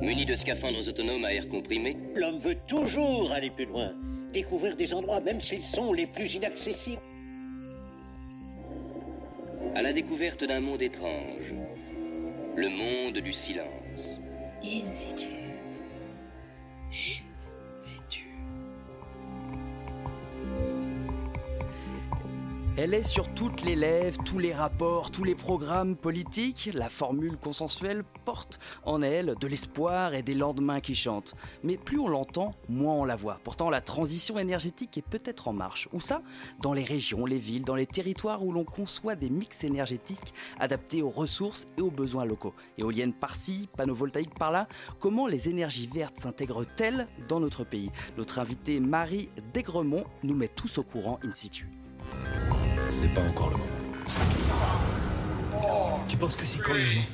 Muni de scaphandres autonomes à air comprimé, L'homme veut toujours aller plus loin, découvrir des endroits même s'ils sont les plus inaccessibles. à la découverte d'un monde étrange, le monde du silence. In situ. Elle est sur toutes les lèvres, tous les rapports, tous les programmes politiques. La formule consensuelle porte en elle de l'espoir et des lendemains qui chantent. Mais plus on l'entend, moins on la voit. Pourtant, la transition énergétique est peut-être en marche. Où ça Dans les régions, les villes, dans les territoires où l'on conçoit des mix énergétiques adaptés aux ressources et aux besoins locaux. Éoliennes par-ci, panneaux voltaïques par-là. Comment les énergies vertes s'intègrent-elles dans notre pays? Notre invitée Marie Desgremont nous met tous au courant in situ. C'est pas encore le moment. Tu penses que c'est quand le moment?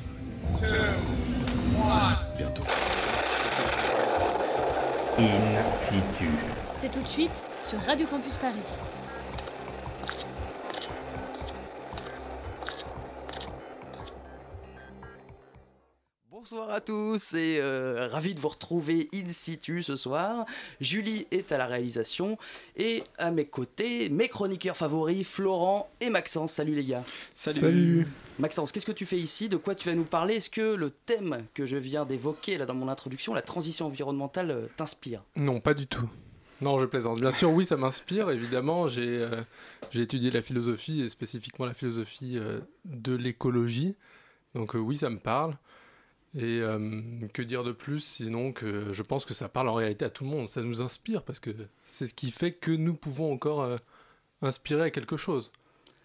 Bientôt. In situ. C'est tout de suite sur Radio Campus Paris. Bonsoir à tous et euh, ravi de vous retrouver in situ ce soir. Julie est à la réalisation et à mes côtés, mes chroniqueurs favoris, Florent et Maxence. Salut les gars. Salut. Maxence, qu'est-ce que tu fais ici? De quoi tu vas nous parler? Est-ce que le thème que je viens d'évoquer là dans mon introduction, la transition environnementale, euh, t'inspire? Non, pas du tout. Non, je plaisante. Bien sûr, oui, ça m'inspire. Évidemment, j'ai euh, j'ai étudié la philosophie et spécifiquement la philosophie euh, de l'écologie. Donc euh, oui, ça me parle. Et euh, que dire de plus sinon que je pense que ça parle en réalité à tout le monde. Ça nous inspire parce que c'est ce qui fait que nous pouvons encore euh, inspirer à quelque chose.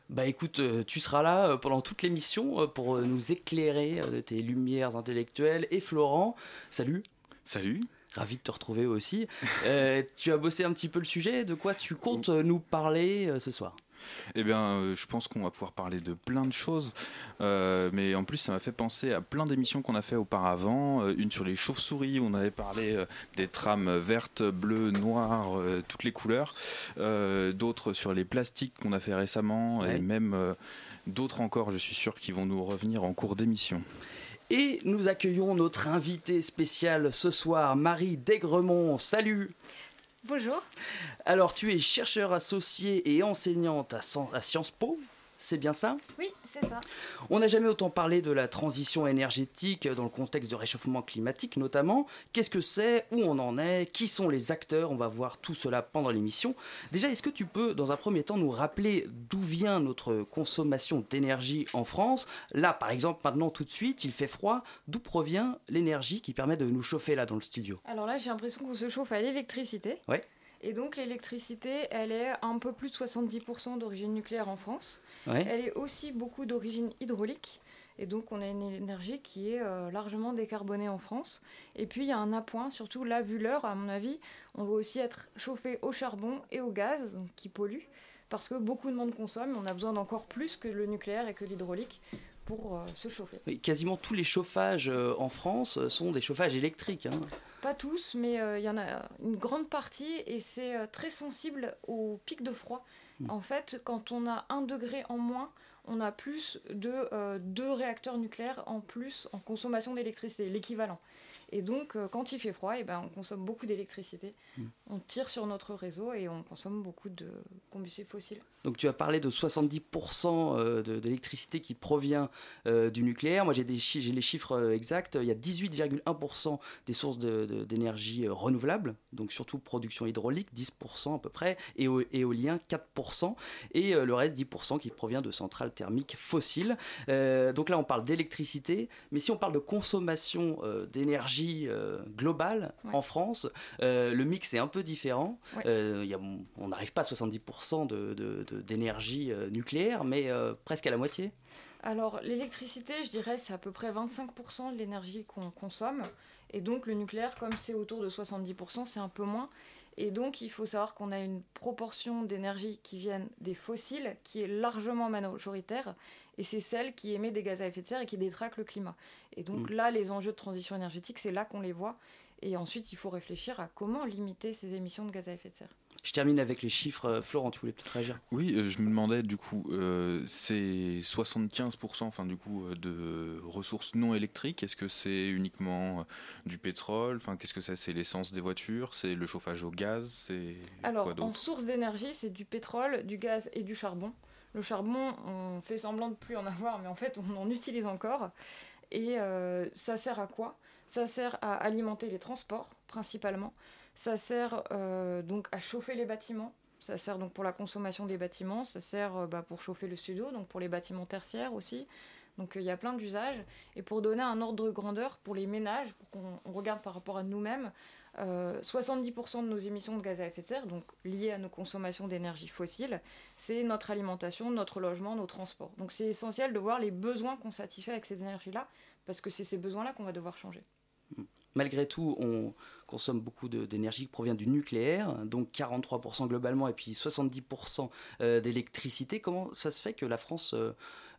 Bah écoute, euh, tu seras là pendant toute l'émission pour nous éclairer de tes lumières intellectuelles. Et Florent, salut. Salut. Ravi de te retrouver aussi. Euh, tu as bossé un petit peu le sujet. De quoi tu comptes nous parler ce soir? Eh bien, euh, je pense qu'on va pouvoir parler de plein de choses. Euh, mais en plus, ça m'a fait penser à plein d'émissions qu'on a fait auparavant. Euh, une sur les chauves-souris, où on avait parlé des trames vertes, bleues, noires, toutes les couleurs. D'autres sur les plastiques qu'on a fait récemment. Ouais. Et même d'autres encore, je suis sûr, qui vont nous revenir en cours d'émission. Et nous accueillons notre invitée spéciale ce soir, Marie Desgremont. Salut Bonjour. Alors, tu es chercheur associé et enseignante à, Sciences Po, c'est bien ça? Oui, c'est ça. On n'a jamais autant parlé de la transition énergétique dans le contexte de réchauffement climatique notamment. Qu'est-ce que c'est? Où on en est? Qui sont les acteurs? On va voir tout cela pendant l'émission. Déjà, est-ce que tu peux, dans un premier temps, nous rappeler d'où vient notre consommation d'énergie en France? Là, par exemple, maintenant, tout de suite, il fait froid. D'où provient l'énergie qui permet de nous chauffer là dans le studio? Alors là, j'ai l'impression qu'on se chauffe à l'électricité. Ouais. Et donc l'électricité, elle est un peu plus de 70% d'origine nucléaire en France. Ouais. Elle est aussi beaucoup d'origine hydraulique. Et donc on a une énergie qui est euh, largement décarbonée en France. Et puis il y a un appoint, surtout là, vu l'heure, à mon avis, on va aussi être chauffé au charbon et au gaz, donc qui polluent, parce que beaucoup de monde consomme. On a besoin d'encore plus que le nucléaire et que l'hydraulique pour euh, se chauffer. Oui, Quasiment tous les chauffages euh, en France sont des chauffages électriques. hein. Pas tous, mais euh, il y en a une grande partie et c'est euh, très sensible au pic de froid. Mm. En fait, quand on a un degré en moins, on a plus de euh, deux réacteurs nucléaires en plus en consommation d'électricité, l'équivalent. Et donc, euh, quand il fait froid, eh ben, on consomme beaucoup d'électricité. Mm. On tire sur notre réseau et on consomme beaucoup de combustibles fossiles. Donc tu as parlé de 70% euh, de- d'électricité qui provient euh, du nucléaire. Moi j'ai les chiffres exacts. Il y a 18,1% des sources de- d'énergie euh, renouvelables, donc surtout production hydraulique, 10% à peu près, et éo- éolien 4%, et euh, le reste 10% qui provient de centrales thermiques fossiles. Euh, donc là on parle d'électricité, mais si on parle de consommation d'énergie globale Ouais. en France, le mix est un peu différent. Ouais. Il y a- on n'arrive pas à 70% de- de- de- d'énergie euh, nucléaire, mais presque à la moitié. Alors, l'électricité, je dirais, c'est à peu près 25% de l'énergie qu'on consomme. Et donc, le nucléaire, comme c'est autour de 70%, c'est un peu moins. Et donc, il faut savoir qu'on a une proportion d'énergie qui viennent des fossiles qui est largement majoritaire. Et c'est celle qui émet des gaz à effet de serre et qui détraque le climat. Et donc, Mm. là, les enjeux de transition énergétique, c'est là qu'on les voit. Et ensuite, il faut réfléchir à comment limiter ces émissions de gaz à effet de serre. Je termine avec les chiffres. Florent, tu voulais peut-être réagir Oui, je me demandais du coup, c'est 75% enfin, du coup, de ressources non électriques. Est-ce que c'est uniquement du pétrole? Enfin, Qu'est-ce que c'est? C'est l'essence des voitures? C'est le chauffage au gaz? Alors, en source d'énergie, c'est du pétrole, du gaz et du charbon. Le charbon, on fait semblant de plus en avoir, mais en fait, on en utilise encore. Et euh, ça sert à quoi? Ça sert à alimenter les transports, principalement. Ça sert euh, donc à chauffer les bâtiments. Ça sert donc pour la consommation des bâtiments. Ça sert euh, bah, pour chauffer le studio, donc pour les bâtiments tertiaires aussi. Donc il y a plein d'usages. Et pour donner un ordre de grandeur pour les ménages, pour qu'on regarde par rapport à nous-mêmes, 70% de nos émissions de gaz à effet de serre, donc liées à nos consommations d'énergie fossile, c'est notre alimentation, notre logement, nos transports. Donc c'est essentiel de voir les besoins qu'on satisfait avec ces énergies-là, parce que c'est ces besoins-là qu'on va devoir changer. Malgré tout, on consomme beaucoup d'énergie qui provient du nucléaire, donc 43% globalement et puis 70% euh, d'électricité. Comment ça se fait que la France euh,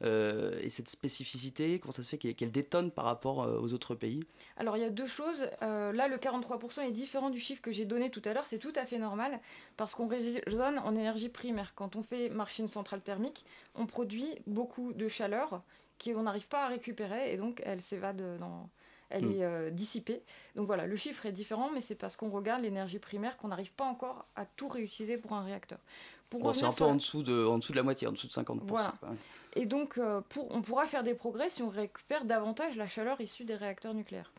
euh, ait cette spécificité? Comment ça se fait qu'elle détonne par rapport aux autres pays? Alors il y a deux choses. là, le 43% est différent du chiffre que j'ai donné tout à l'heure. C'est tout à fait normal parce qu'on raisonne en énergie primaire. Quand on fait marcher une centrale thermique, on produit beaucoup de chaleur qu'on n'arrive pas à récupérer et donc elle s'évade dans elle mm. est euh, dissipée. Donc voilà, le chiffre est différent, mais c'est parce qu'on regarde l'énergie primaire qu'on n'arrive pas encore à tout réutiliser pour un réacteur. c'est un peu en, dessous de, en dessous de la moitié, en dessous de 50%. Voilà. Et donc, euh, pour, on pourra faire des progrès si on récupère davantage la chaleur issue des réacteurs nucléaires.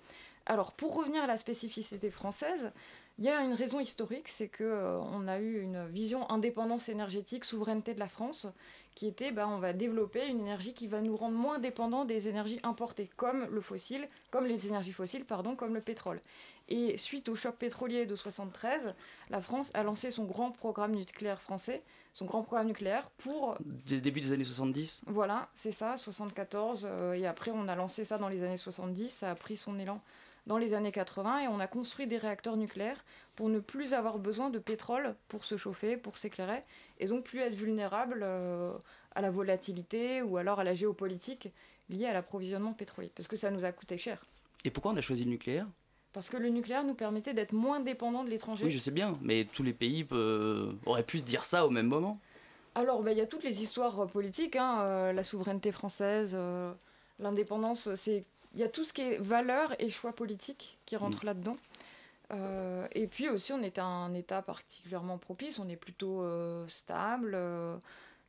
Alors, pour revenir à la spécificité française, il y a une raison historique, c'est qu'on euh, a eu une vision indépendance énergétique, souveraineté de la France, qui était bah, on va développer une énergie qui va nous rendre moins dépendants des énergies importées, comme le fossile, comme les énergies fossiles, pardon, comme le pétrole. Et suite au choc pétrolier de 73, la France a lancé son grand programme nucléaire français, son grand programme nucléaire pour... Début des années 70 Voilà, c'est ça, 74. Euh, et après, on a lancé ça dans les années 70, ça a pris son élan dans les années 80 et on a construit des réacteurs nucléaires pour ne plus avoir besoin de pétrole pour se chauffer, pour s'éclairer, et donc plus être vulnérable euh, à la volatilité ou alors à la géopolitique liée à l'approvisionnement pétrolier, parce que ça nous a coûté cher. Et pourquoi on a choisi le nucléaire? Parce que le nucléaire nous permettait d'être moins dépendants de l'étranger. Oui, je sais bien, mais tous les pays euh, auraient pu se dire ça au même moment. Alors, ben, il y a toutes les histoires politiques, hein, euh, la souveraineté française, l'indépendance, c'est il y a tout ce qui est valeur et choix politique qui rentre mm. là-dedans. Euh, et puis aussi, on est un État particulièrement propice, on est plutôt euh, stable. Euh,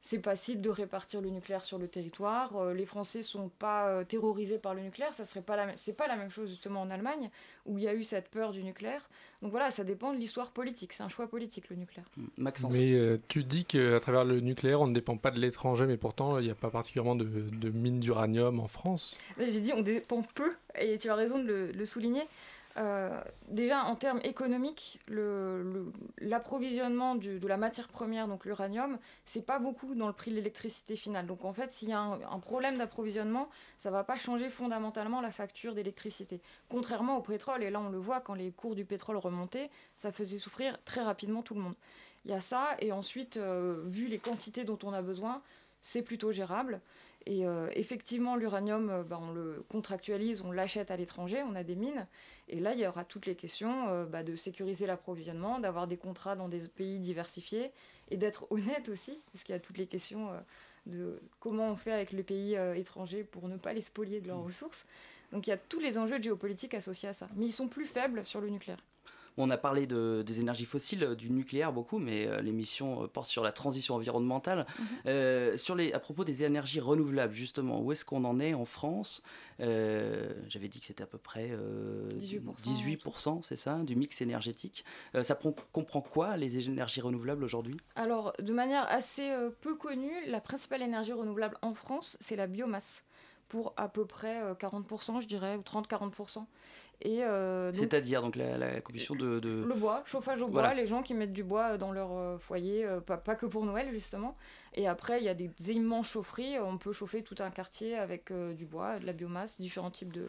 c'est facile de répartir le nucléaire sur le territoire. Euh, les Français sont pas euh, terrorisés par le nucléaire. Ça serait pas la c'est pas la même chose justement en Allemagne où il y a eu cette peur du nucléaire. Donc voilà, ça dépend de l'histoire politique. C'est un choix politique le nucléaire. Maxence. Mais euh, tu dis qu'à travers le nucléaire, on ne dépend pas de l'étranger, mais pourtant il n'y a pas particulièrement de, mines d'uranium en France. J'ai dit on dépend peu et tu as raison de le souligner. Euh, déjà en termes économiques, l'approvisionnement de la matière première, donc l'uranium, c'est pas beaucoup dans le prix de l'électricité finale. Donc en fait, s'il y a un, problème d'approvisionnement, ça va pas changer fondamentalement la facture d'électricité. Contrairement au pétrole, et là on le voit quand les cours du pétrole remontaient, ça faisait souffrir très rapidement tout le monde. Il y a ça, et ensuite, euh, vu les quantités dont on a besoin, c'est plutôt gérable. Et euh, effectivement, l'uranium, euh, bah, on le contractualise, on l'achète à l'étranger, on a des mines. Et là, il y aura toutes les questions euh, bah, de sécuriser l'approvisionnement, d'avoir des contrats dans des pays diversifiés et d'être honnête aussi, parce qu'il y a toutes les questions de comment on fait avec les pays étrangers pour ne pas les spolier de leurs mmh. ressources. Donc il y a tous les enjeux de géopolitique associés à ça. Mais ils sont plus faibles sur le nucléaire. On a parlé de, des énergies fossiles, euh, du nucléaire beaucoup, mais euh, l'émission euh, porte sur la transition environnementale. Mhm. sur les, à propos des énergies renouvelables, justement, où est-ce qu'on en est en France? J'avais dit que c'était à peu près 18%, c'est ça, du mix énergétique. ça comprend quoi les énergies renouvelables aujourd'hui? Alors, de manière assez peu connue, la principale énergie renouvelable en France, c'est la biomasse pour à peu près 40%, je dirais, ou 30-40%. Euh, C'est-à-dire donc la, la combustion de, Le bois, chauffage au bois, les gens qui mettent du bois dans leur euh, foyer, euh, pas, pas, que pour Noël justement. Et après, il y a des immenses chaufferies, on peut chauffer tout un quartier avec du bois, de la biomasse, différents types de,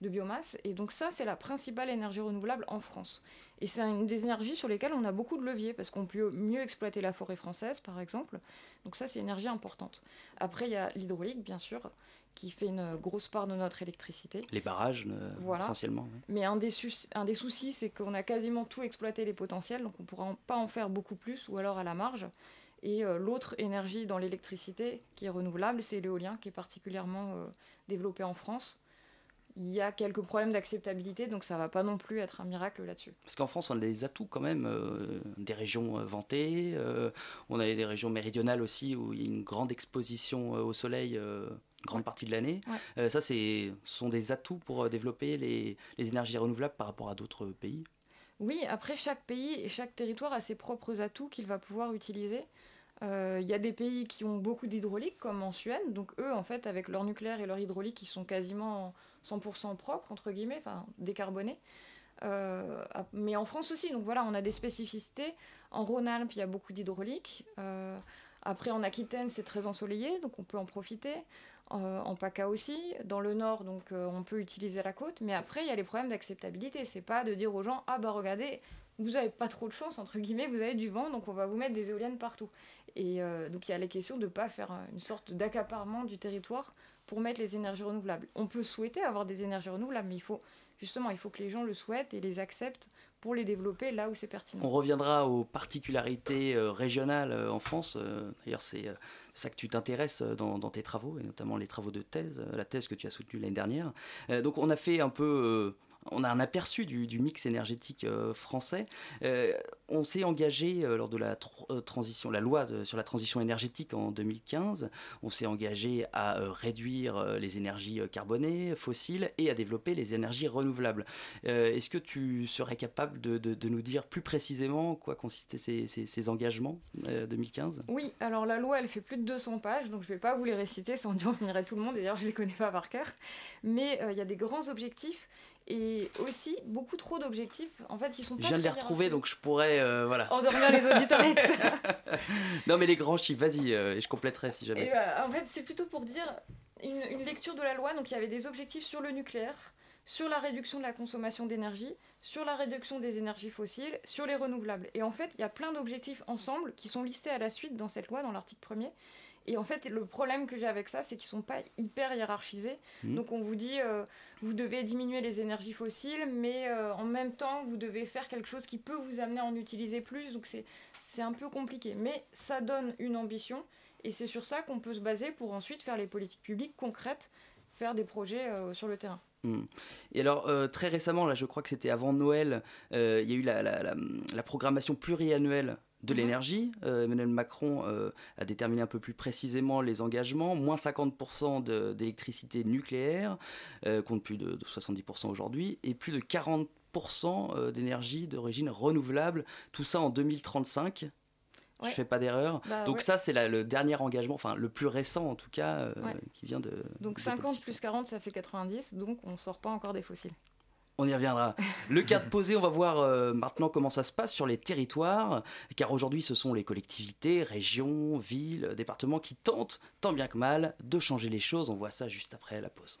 de biomasse. Et donc ça, c'est la principale énergie renouvelable en France. Et c'est une des énergies sur lesquelles on a beaucoup de leviers, parce qu'on peut mieux exploiter la forêt française, par exemple. Donc ça, c'est une énergie importante. Après, il y a l'hydraulique, bien sûr, qui fait une grosse part de notre électricité. Les barrages, euh, Voilà. essentiellement. oui. Mais un des, sus- un des soucis, c'est qu'on a quasiment tout exploité les potentiels, donc on ne pourra en- pas en faire beaucoup plus, ou alors à la marge. Et euh, l'autre énergie dans l'électricité qui est renouvelable, c'est l'éolien, qui est particulièrement euh, développé en France. Il y a quelques problèmes d'acceptabilité, donc ça va pas non plus être un miracle là-dessus. Parce qu'en France, on a des atouts quand même, euh, des régions vantées, on a des régions méridionales aussi où il y a une grande exposition au soleil grande partie de l'année. Ouais. Euh, ça, ce sont des atouts pour euh, développer les, les énergies renouvelables par rapport à d'autres pays. Oui, après chaque pays et chaque territoire a ses propres atouts qu'il va pouvoir utiliser. Euh, Il y a des pays qui ont beaucoup d'hydraulique, comme en Suède. Donc eux, en fait, avec leur nucléaire et leur hydraulique, ils sont quasiment 100% propres, entre guillemets, enfin décarbonés. Euh, mais en France aussi, donc voilà, on a des spécificités. En Rhône-Alpes, il y a beaucoup d'hydraulique. Euh, après, en Aquitaine, c'est très ensoleillé, donc on peut en profiter. Euh, en PACA aussi. Dans le nord, donc euh, on peut utiliser la côte. Mais après, il y a les problèmes d'acceptabilité. C'est pas de dire aux gens Ah bah regardez, vous avez pas trop de chance, entre guillemets, vous avez du vent, donc on va vous mettre des éoliennes partout. Et euh, donc il y a les questions de ne pas faire une sorte d'accaparement du territoire pour mettre les énergies renouvelables. On peut souhaiter avoir des énergies renouvelables, mais il faut justement, il faut que les gens le souhaitent et les acceptent pour les développer là où c'est pertinent. On reviendra aux particularités euh, régionales euh, en France. Euh, D'ailleurs, c'est ça que tu t'intéresses dans, tes travaux, et notamment les travaux de thèse, la thèse que tu as soutenue l'année dernière. Donc, on a fait un peu. On a un aperçu du, mix énergétique euh, français. Euh, on s'est engagé euh, lors de la tr- transition, la loi sur la transition énergétique en 2015. On s'est engagé à réduire les énergies carbonées, fossiles, et à développer les énergies renouvelables. Est-ce que tu serais capable de, nous dire plus précisément en quoi consistaient ces, engagements euh, 2015 Oui, alors la loi, elle fait plus de 200 pages, donc je ne vais pas vous les réciter, ça endormirait tout le monde, d'ailleurs je ne les connais pas par cœur. Mais il y a des grands objectifs, et aussi beaucoup trop d'objectifs. En fait, ils sont pas Je viens de les retrouver, donc je pourrais... euh, voilà. Endormir les auditeurs avec ça. non mais les grands chiffres, vas-y, euh, et je compléterai si jamais. Et en fait, c'est plutôt pour dire une, une lecture de la loi. Donc, il y avait des objectifs sur le nucléaire, sur la réduction de la consommation d'énergie, sur la réduction des énergies fossiles, sur les renouvelables. Et en fait, il y a plein d'objectifs ensemble qui sont listés à la suite dans cette loi, dans l'article premier. Et en fait, le problème que j'ai avec ça, c'est qu'ils sont pas hyper hiérarchisés. Mhm. Donc, on vous dit, euh, vous devez diminuer les énergies fossiles, mais euh, en même temps, vous devez faire quelque chose qui peut vous amener à en utiliser plus. Donc, c'est c'est un peu compliqué. Mais ça donne une ambition. Et c'est sur ça qu'on peut se baser pour ensuite faire les politiques publiques concrètes, faire des projets euh, sur le terrain. Hmm. Et alors, euh, très récemment, là, je crois que c'était avant Noël, euh, il y a eu la, la- la- la programmation pluriannuelle de Mhm. l'énergie. Euh, Emmanuel Macron euh, a déterminé un peu plus précisément les engagements. Moins 50% de- d'électricité nucléaire, euh, compte plus de, de 70% aujourd'hui, et plus de 40% euh, d'énergie d'origine renouvelable. Tout ça en 2035. Ouais. Je fais pas d'erreur. Bah Donc ouais. ça, c'est le dernier engagement, enfin le plus récent en tout cas, Ouais. qui vient de... Donc des 50 politiques. plus 40, ça fait 90, donc on ne sort pas encore des fossiles. On y reviendra. Le cadre posé, on va voir euh, maintenant comment ça se passe sur les territoires, car aujourd'hui ce sont les collectivités, régions, villes, départements qui tentent, tant bien que mal, de changer les choses. On voit ça juste après la pause.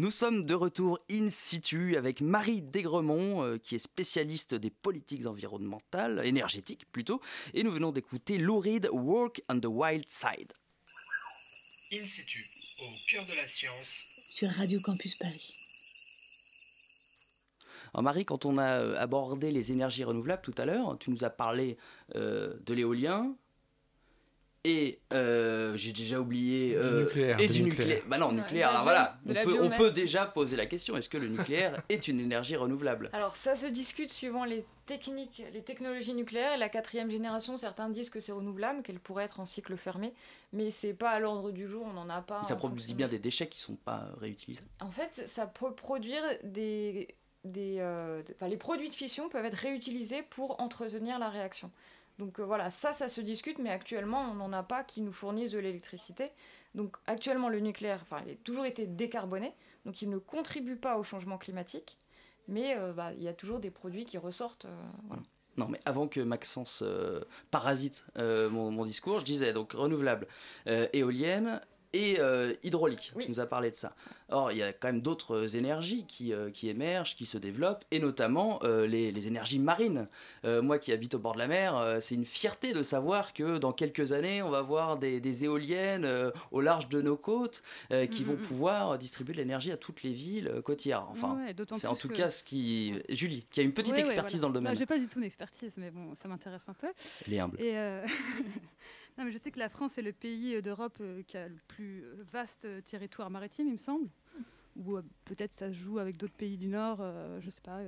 Nous sommes de retour in situ avec Marie Desgremont, euh, qui est spécialiste des politiques environnementales, énergétiques plutôt, et nous venons d'écouter Lou Reed, Work on the Wild Side. In situ, au cœur de la science, sur Radio Campus Paris. Alors Marie, quand on a euh, abordé les énergies renouvelables tout à l'heure, tu nous as parlé euh, de l'éolien, et euh, j'ai déjà oublié euh, nucléaire, et du nucléaire. Bah non, nucléaire. Alors voilà, on peut, on peut, déjà poser la question est-ce que le nucléaire est une énergie renouvelable? Alors ça se discute suivant les techniques, les technologies nucléaires. La quatrième génération, certains disent que c'est renouvelable, qu'elle pourrait être en cycle fermé, mais c'est pas à l'ordre du jour. On n'en a pas. Ça produit bien des déchets qui sont pas réutilisés. En fait, ça peut produire des, des, euh, les produits de fission peuvent être réutilisés pour entretenir la réaction. Donc euh, voilà, ça, ça se discute, mais actuellement, on n'en a pas qui nous fournissent de l'électricité. Donc actuellement, le nucléaire, enfin, il a toujours été décarboné, donc il ne contribue pas au changement climatique, mais euh, bah, il y a toujours des produits qui ressortent. Euh, voilà. Non, mais avant que Maxence parasite mon, mon, discours, je disais donc renouvelable, éolienne, et euh, hydraulique. Oui. Tu nous as parlé de ça. Or, il y a quand même d'autres énergies qui, euh, qui, émergent, qui se développent, et notamment euh, les, les, énergies marines. moi qui habite au bord de la mer, c'est une fierté de savoir que dans quelques années, on va voir des, des éoliennes au large de nos côtes qui mmh, vont mmh. pouvoir distribuer de l'énergie à toutes les villes côtières. Enfin, ouais, c'est en tout que... cas ce qui. Julie, qui a une petite ouais, expertise ouais, voilà. dans le domaine. J'ai pas du tout d'expertise, mais bon, ça m'intéresse un peu. Elle est humble. Et Non, mais je sais que la France est le pays d'Europe euh, qui a le plus vaste territoire maritime, il me semble. Ou euh, peut-être ça se joue avec d'autres pays du Nord, euh, je sais pas.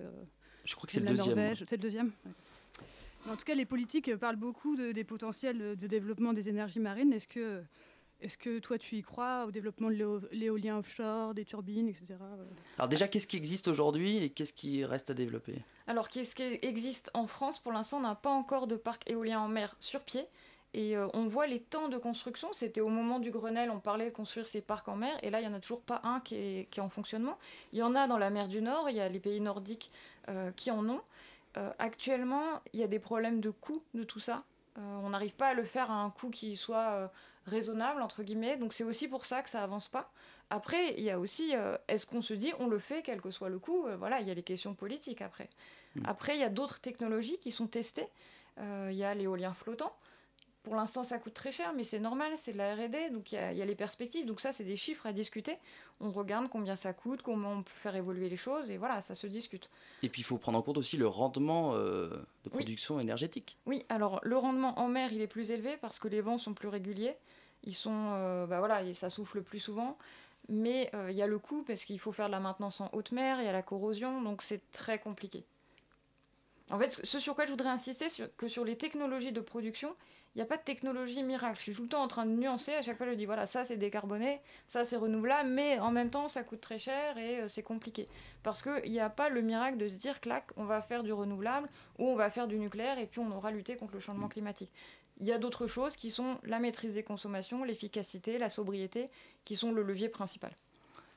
je crois que c'est le deuxième. Norvège, c'est le deuxième. Ouais. En tout cas, les politiques parlent beaucoup de, des potentiels de développement des énergies marines. Est-ce que, est que toi, tu y crois au développement de l'éolien offshore, des turbines, etc. Alors déjà, qu'est-ce qui existe aujourd'hui et qu'est-ce qui reste à développer? Alors, qu'est-ce qui existe en France? Pour l'instant, on n'a pas encore de parc éolien en mer sur pied. Et euh, on voit les temps de construction. C'était au moment du Grenelle, on parlait de construire ces parcs en mer. Et là, il n'y en a toujours pas un qui est, qui est, en fonctionnement. Il y en a dans la mer du Nord. Il y a les pays nordiques euh, qui en ont. Euh, actuellement, il y a des problèmes de coût de tout ça. on n'arrive pas à le faire à un coût qui soit raisonnable, entre guillemets. Donc c'est aussi pour ça que ça avance pas. Après, il y a aussi, est-ce qu'on se dit, on le fait, quel que soit le coût? Voilà, il y a les questions politiques après. Mmh. Après, il y a d'autres technologies qui sont testées. Il y a l'éolien flottant Pour l'instant, ça coûte très cher, mais c'est normal, c'est de la RD, donc il y, a les perspectives. Donc ça, c'est des chiffres à discuter. On regarde combien ça coûte, comment on peut faire évoluer les choses, et voilà, ça se discute. Et puis il faut prendre en compte aussi le rendement euh, de production énergétique. Oui, alors le rendement en mer, il est plus élevé parce que les vents sont plus réguliers. Ils sont, euh, bah voilà, et ça souffle plus souvent. Mais euh, il y a le coût parce qu'il faut faire de la maintenance en haute mer, il y a la corrosion, donc c'est très compliqué. En fait, ce sur quoi je voudrais insister, c'est que sur les technologies de production, il n'y a pas de technologie miracle. Je suis tout le temps en train de nuancer. À chaque fois, je dis voilà, ça c'est décarboné, ça c'est renouvelable, mais en même temps, ça coûte très cher et euh, c'est compliqué. Parce qu'il n'y a pas le miracle de se dire clac, on va faire du renouvelable ou on va faire du nucléaire et puis on aura lutté contre le changement climatique. Il y a d'autres choses qui sont la maîtrise des consommations, l'efficacité, la sobriété, qui sont le levier principal.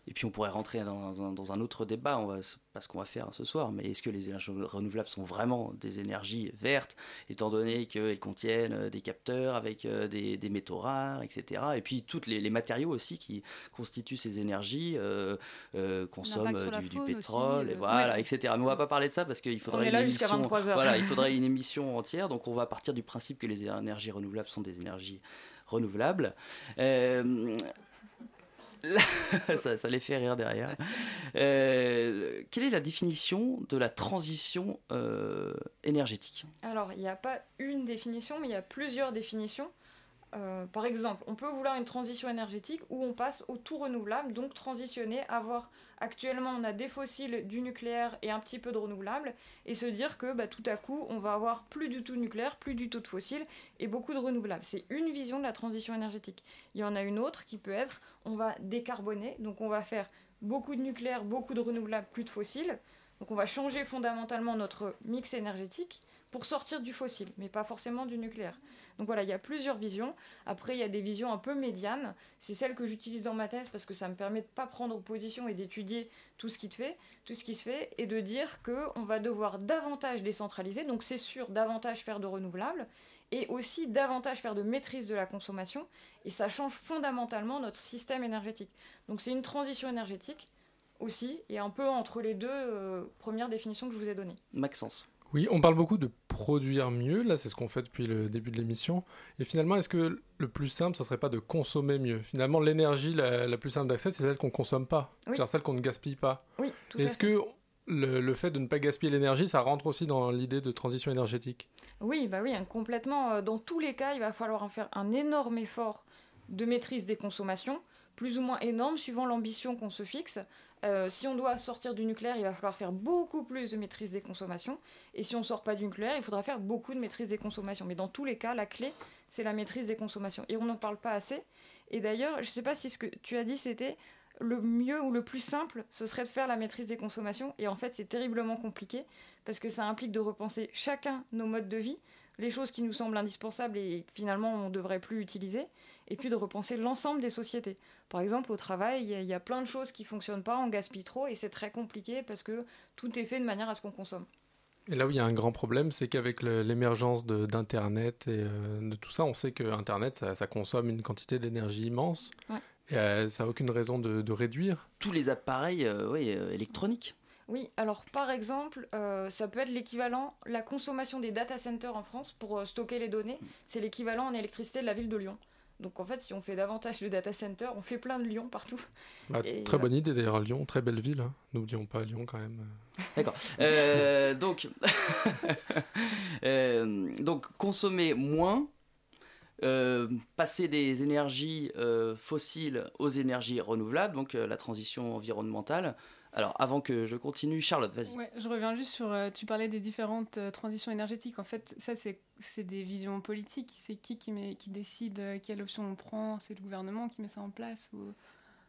Et puis on pourrait rentrer dans un, dans un autre débat, on va, pas ce qu'on va faire ce soir, mais est-ce que les énergies renouvelables sont vraiment des énergies vertes, étant donné qu'elles contiennent euh, des capteurs avec euh, des, des, métaux rares, etc. Et puis tous les, les, matériaux aussi qui constituent ces énergies euh, euh consomment du, du, pétrole, et voilà, etc. Mais on va pas parler de ça parce qu'il faudrait, une émission, voilà, il faudrait une émission entière, donc on va partir du principe que les énergies renouvelables sont des énergies renouvelables. Euh, ça, les fait rire derrière. Euh, quelle est la définition de la transition euh, énergétique? Alors, il n'y a pas une définition, mais il y a plusieurs définitions. Euh, par exemple, on peut vouloir une transition énergétique où on passe au tout renouvelable, donc transitionner, avoir actuellement on a des fossiles, du nucléaire et un petit peu de renouvelable, et se dire que bah, tout à coup on va avoir plus du tout de nucléaire, plus du tout de fossiles et beaucoup de renouvelables. C'est une vision de la transition énergétique. Il y en a une autre qui peut être on va décarboner, donc on va faire beaucoup de nucléaire, beaucoup de renouvelables, plus de fossiles. Donc on va changer fondamentalement notre mix énergétique pour sortir du fossile, mais pas forcément du nucléaire. Donc voilà, il y a plusieurs visions. Après, il y a des visions un peu médianes. C'est celle que j'utilise dans ma thèse parce que ça me permet de pas prendre position et d'étudier tout ce qui te fait, tout ce qui se fait, et de dire que on va devoir davantage décentraliser. Donc c'est sûr, davantage faire de renouvelables et aussi davantage faire de maîtrise de la consommation. Et ça change fondamentalement notre système énergétique. Donc c'est une transition énergétique aussi, et un peu entre les deux euh, premières définitions que je vous ai données. Maxence. Oui, on parle beaucoup de produire mieux, là c'est ce qu'on fait depuis le début de l'émission. Et finalement, est-ce que le plus simple, ça serait pas de consommer mieux? Finalement, l'énergie la, plus simple d'accès, c'est celle qu'on consomme pas, c'est-à-dire celle qu'on ne gaspille pas. Oui, Est-ce que le, fait de ne pas gaspiller l'énergie, ça rentre aussi dans l'idée de transition énergétique? Oui, bah oui, hein, complètement. Euh, dans tous les cas, il va falloir en faire un énorme effort de maîtrise des consommations, plus ou moins énorme suivant l'ambition qu'on se fixe. Euh, si on doit sortir du nucléaire, il va falloir faire beaucoup plus de maîtrise des consommations. Et si on ne sort pas du nucléaire, il faudra faire beaucoup de maîtrise des consommations. Mais dans tous les cas, la clé, c'est la maîtrise des consommations. Et on n'en parle pas assez. Et d'ailleurs, je ne sais pas si ce que tu as dit, c'était le mieux ou le plus simple, ce serait de faire la maîtrise des consommations. Et en fait, c'est terriblement compliqué parce que ça implique de repenser chacun nos modes de vie, les choses qui nous semblent indispensables et finalement on ne devrait plus utiliser, et puis de repenser l'ensemble des sociétés. Par exemple, au travail, il y, a plein de choses qui fonctionnent pas, on gaspille trop et c'est très compliqué parce que tout est fait de manière à ce qu'on consomme. Et là où il y a un grand problème, c'est qu'avec l'émergence d'Internet et euh, de tout ça, on sait que Internet, ça, consomme une quantité d'énergie immense. Et euh, ça n'a aucune raison de, réduire. Tous les appareils euh, oui, électroniques. Oui, alors par exemple, ça peut être l'équivalent, la consommation des data centers en France pour stocker les données, c'est l'équivalent en électricité de la ville de Lyon. Donc en fait, si on fait davantage de data centers, on fait plein de Lyon partout. Bah, très bonne idée d'ailleurs, Lyon, très belle ville. Hein. N'oublions pas Lyon quand même. D'accord. Euh, donc, euh, donc, consommer moins, euh, passer des énergies fossiles aux énergies renouvelables, donc la transition environnementale. Alors, avant que je continue, Charlotte, vas-y. Ouais, je reviens juste sur. Euh, tu parlais des différentes euh, transitions énergétiques. En fait, ça, c'est des visions politiques. C'est qui qui, met, qui décide euh, quelle option on prend C'est le gouvernement qui met ça en place ou...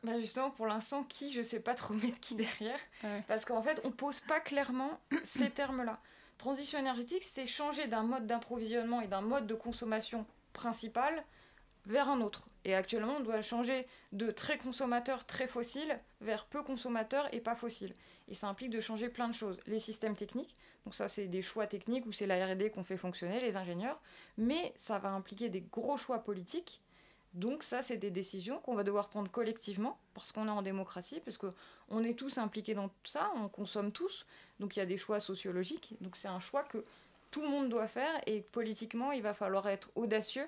Bah justement, pour l'instant, qui, je sais pas trop mettre qui derrière. Parce qu'en fait, on pose pas clairement ces termes-là. Transition énergétique, c'est changer d'un mode d'approvisionnement et d'un mode de consommation principal vers un autre. Et actuellement, on doit changer de très consommateur, très fossile, vers peu consommateur et pas fossile. Et ça implique de changer plein de choses. Les systèmes techniques, donc ça c'est des choix techniques où c'est la RD qu'on fait fonctionner, les ingénieurs, mais ça va impliquer des gros choix politiques. Donc ça c'est des décisions qu'on va devoir prendre collectivement, parce qu'on est en démocratie, parce qu'on est tous impliqués dans tout ça, on consomme tous, donc il y a des choix sociologiques, donc c'est un choix que tout le monde doit faire, et politiquement il va falloir être audacieux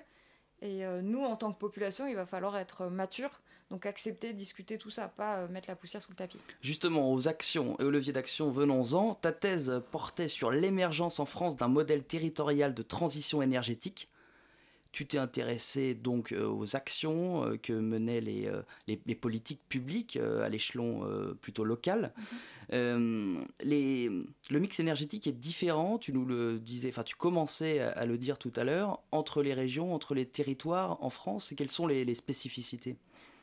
Et nous, en tant que population, il va falloir être mature donc accepter, discuter tout ça, pas mettre la poussière sous le tapis. Justement, aux actions et aux leviers d'action, venons-en. Ta thèse portait sur l'émergence en France d'un modèle territorial de transition énergétique tu t'es intéressé donc euh, aux actions euh, que menaient les, euh, les, politiques publiques à l'échelon plutôt local. Mhm. les, le mix énergétique est différent, tu nous le disais, enfin tu commençais à, le dire tout à l'heure, entre les régions, entre les territoires en France, et quelles sont les, les spécificités?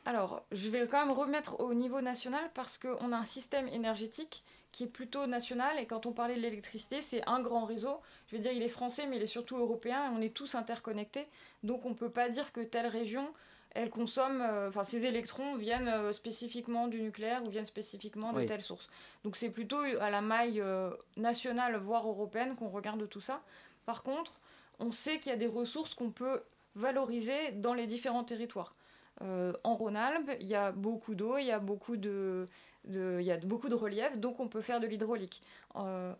Alors, je vais quand même remettre au niveau national parce qu'on a un système énergétique qui est plutôt national. Et quand on parlait de l'électricité, c'est un grand réseau. Je veux dire, il est français, mais il est surtout européen. Et on est tous interconnectés. Donc on ne peut pas dire que telle région, elle consomme, euh, enfin, ces électrons viennent euh, spécifiquement du nucléaire ou viennent spécifiquement de telle source. Donc c'est plutôt à la maille euh, nationale, voire européenne, qu'on regarde tout ça. Par contre, on sait qu'il y a des ressources qu'on peut valoriser dans les différents territoires. en Rhône-Alpes, il y a beaucoup d'eau, il y a beaucoup de, il y a beaucoup de relief, donc on peut faire de l'hydraulique. Euh,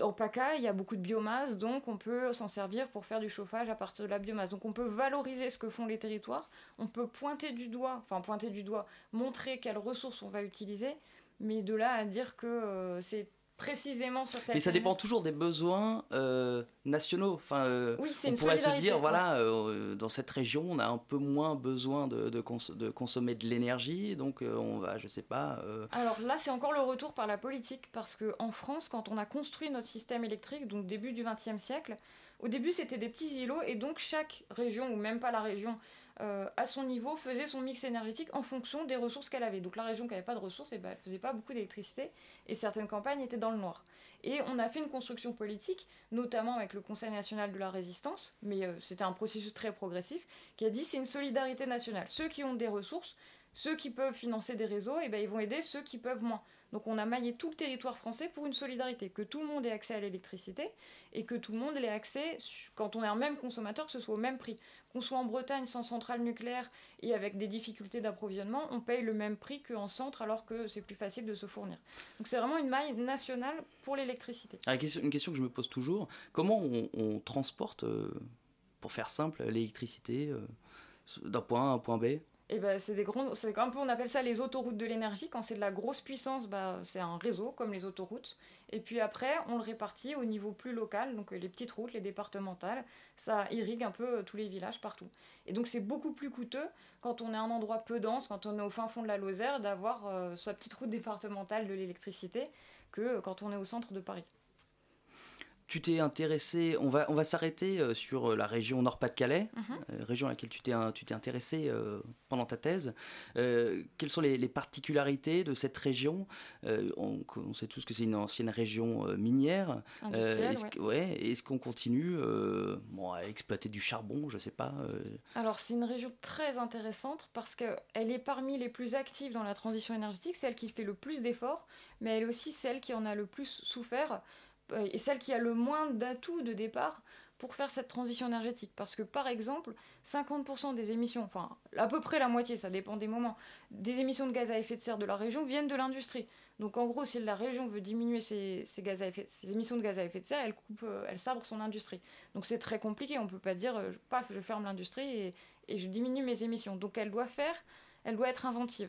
en PACA, il y a beaucoup de biomasse, donc on peut s'en servir pour faire du chauffage à partir de la biomasse. Donc on peut valoriser ce que font les territoires, on peut pointer du doigt, enfin pointer du doigt, montrer quelles ressources on va utiliser, mais de là à dire que euh, c'est précisément sur Mais ça dépend toujours des besoins euh, nationaux. Enfin, euh, on pourrait se dire, voilà, euh, dans cette région, on a un peu moins besoin de, de, de consommer de l'énergie, donc on va, je sais pas. Alors là, c'est encore le retour par la politique, parce qu'en France, quand on a construit notre système électrique, donc début du XXe siècle, au début, c'était des petits îlots, et donc chaque région, ou même pas la région, euh, à son niveau, faisait son mix énergétique en fonction des ressources qu'elle avait. Donc la région qui n'avait pas de ressources, eh ben, elle faisait pas beaucoup d'électricité et certaines campagnes étaient dans le noir. Et on a fait une construction politique, notamment avec le Conseil national de la résistance, mais euh, c'était un processus très progressif, qui a dit c'est une solidarité nationale. Ceux qui ont des ressources, ceux qui peuvent financer des réseaux, eh ben, ils vont aider ceux qui peuvent moins. Donc on a maillé tout le territoire français pour une solidarité, que tout le monde ait accès à l'électricité et que tout le monde ait accès, quand on est un même consommateur, que ce soit au même prix. Qu'on soit en Bretagne sans centrale nucléaire et avec des difficultés d'approvisionnement, on paye le même prix qu'en centre alors que c'est plus facile de se fournir. Donc c'est vraiment une maille nationale pour l'électricité. Ah, une question que je me pose toujours, comment on, transporte, euh, pour faire simple, l'électricité euh, d'un point A à un point B? Et ben, c'est des grands, c'est un peu, on appelle ça les autoroutes de l'énergie. Quand c'est de la grosse puissance, bah, c'est un réseau comme les autoroutes. Et puis après, on le répartit au niveau plus local, donc les petites routes, les départementales, ça irrigue un peu euh, tous les villages partout. Et donc c'est beaucoup plus coûteux quand on est à un endroit peu dense, quand on est au fin fond de la Lozère, d'avoir euh, sa petite route départementale de l'électricité que quand on est au centre de Paris tu t'es intéressé, on va, on va s'arrêter euh, sur euh, la région Nord-Pas-de-Calais, mhm. euh, région à laquelle tu t'es, tu t'es intéressé pendant ta thèse. quelles sont les, particularités de cette région? On, sait tous que c'est une ancienne région minière. est-ce, ouais. est-ce qu'on continue bon, à exploiter du charbon, je sais pas Alors c'est une région très intéressante parce qu'elle est parmi les plus actives dans la transition énergétique, celle qui fait le plus d'efforts, mais elle est aussi celle qui en a le plus souffert. Euh, et celle qui a le moins d'atouts de départ pour faire cette transition énergétique. Parce que par exemple, 50% des émissions, enfin à peu près la moitié, ça dépend des moments, des émissions de gaz à effet de serre de la région viennent de l'industrie. Donc en gros, si la région veut diminuer ses, gaz à effet, ses émissions de gaz à effet de serre, elle, coupe, euh, elle sabre son industrie. Donc c'est très compliqué, on ne peut pas dire, euh, paf, je ferme l'industrie et, et, je diminue mes émissions. Donc elle doit faire, elle doit être inventive.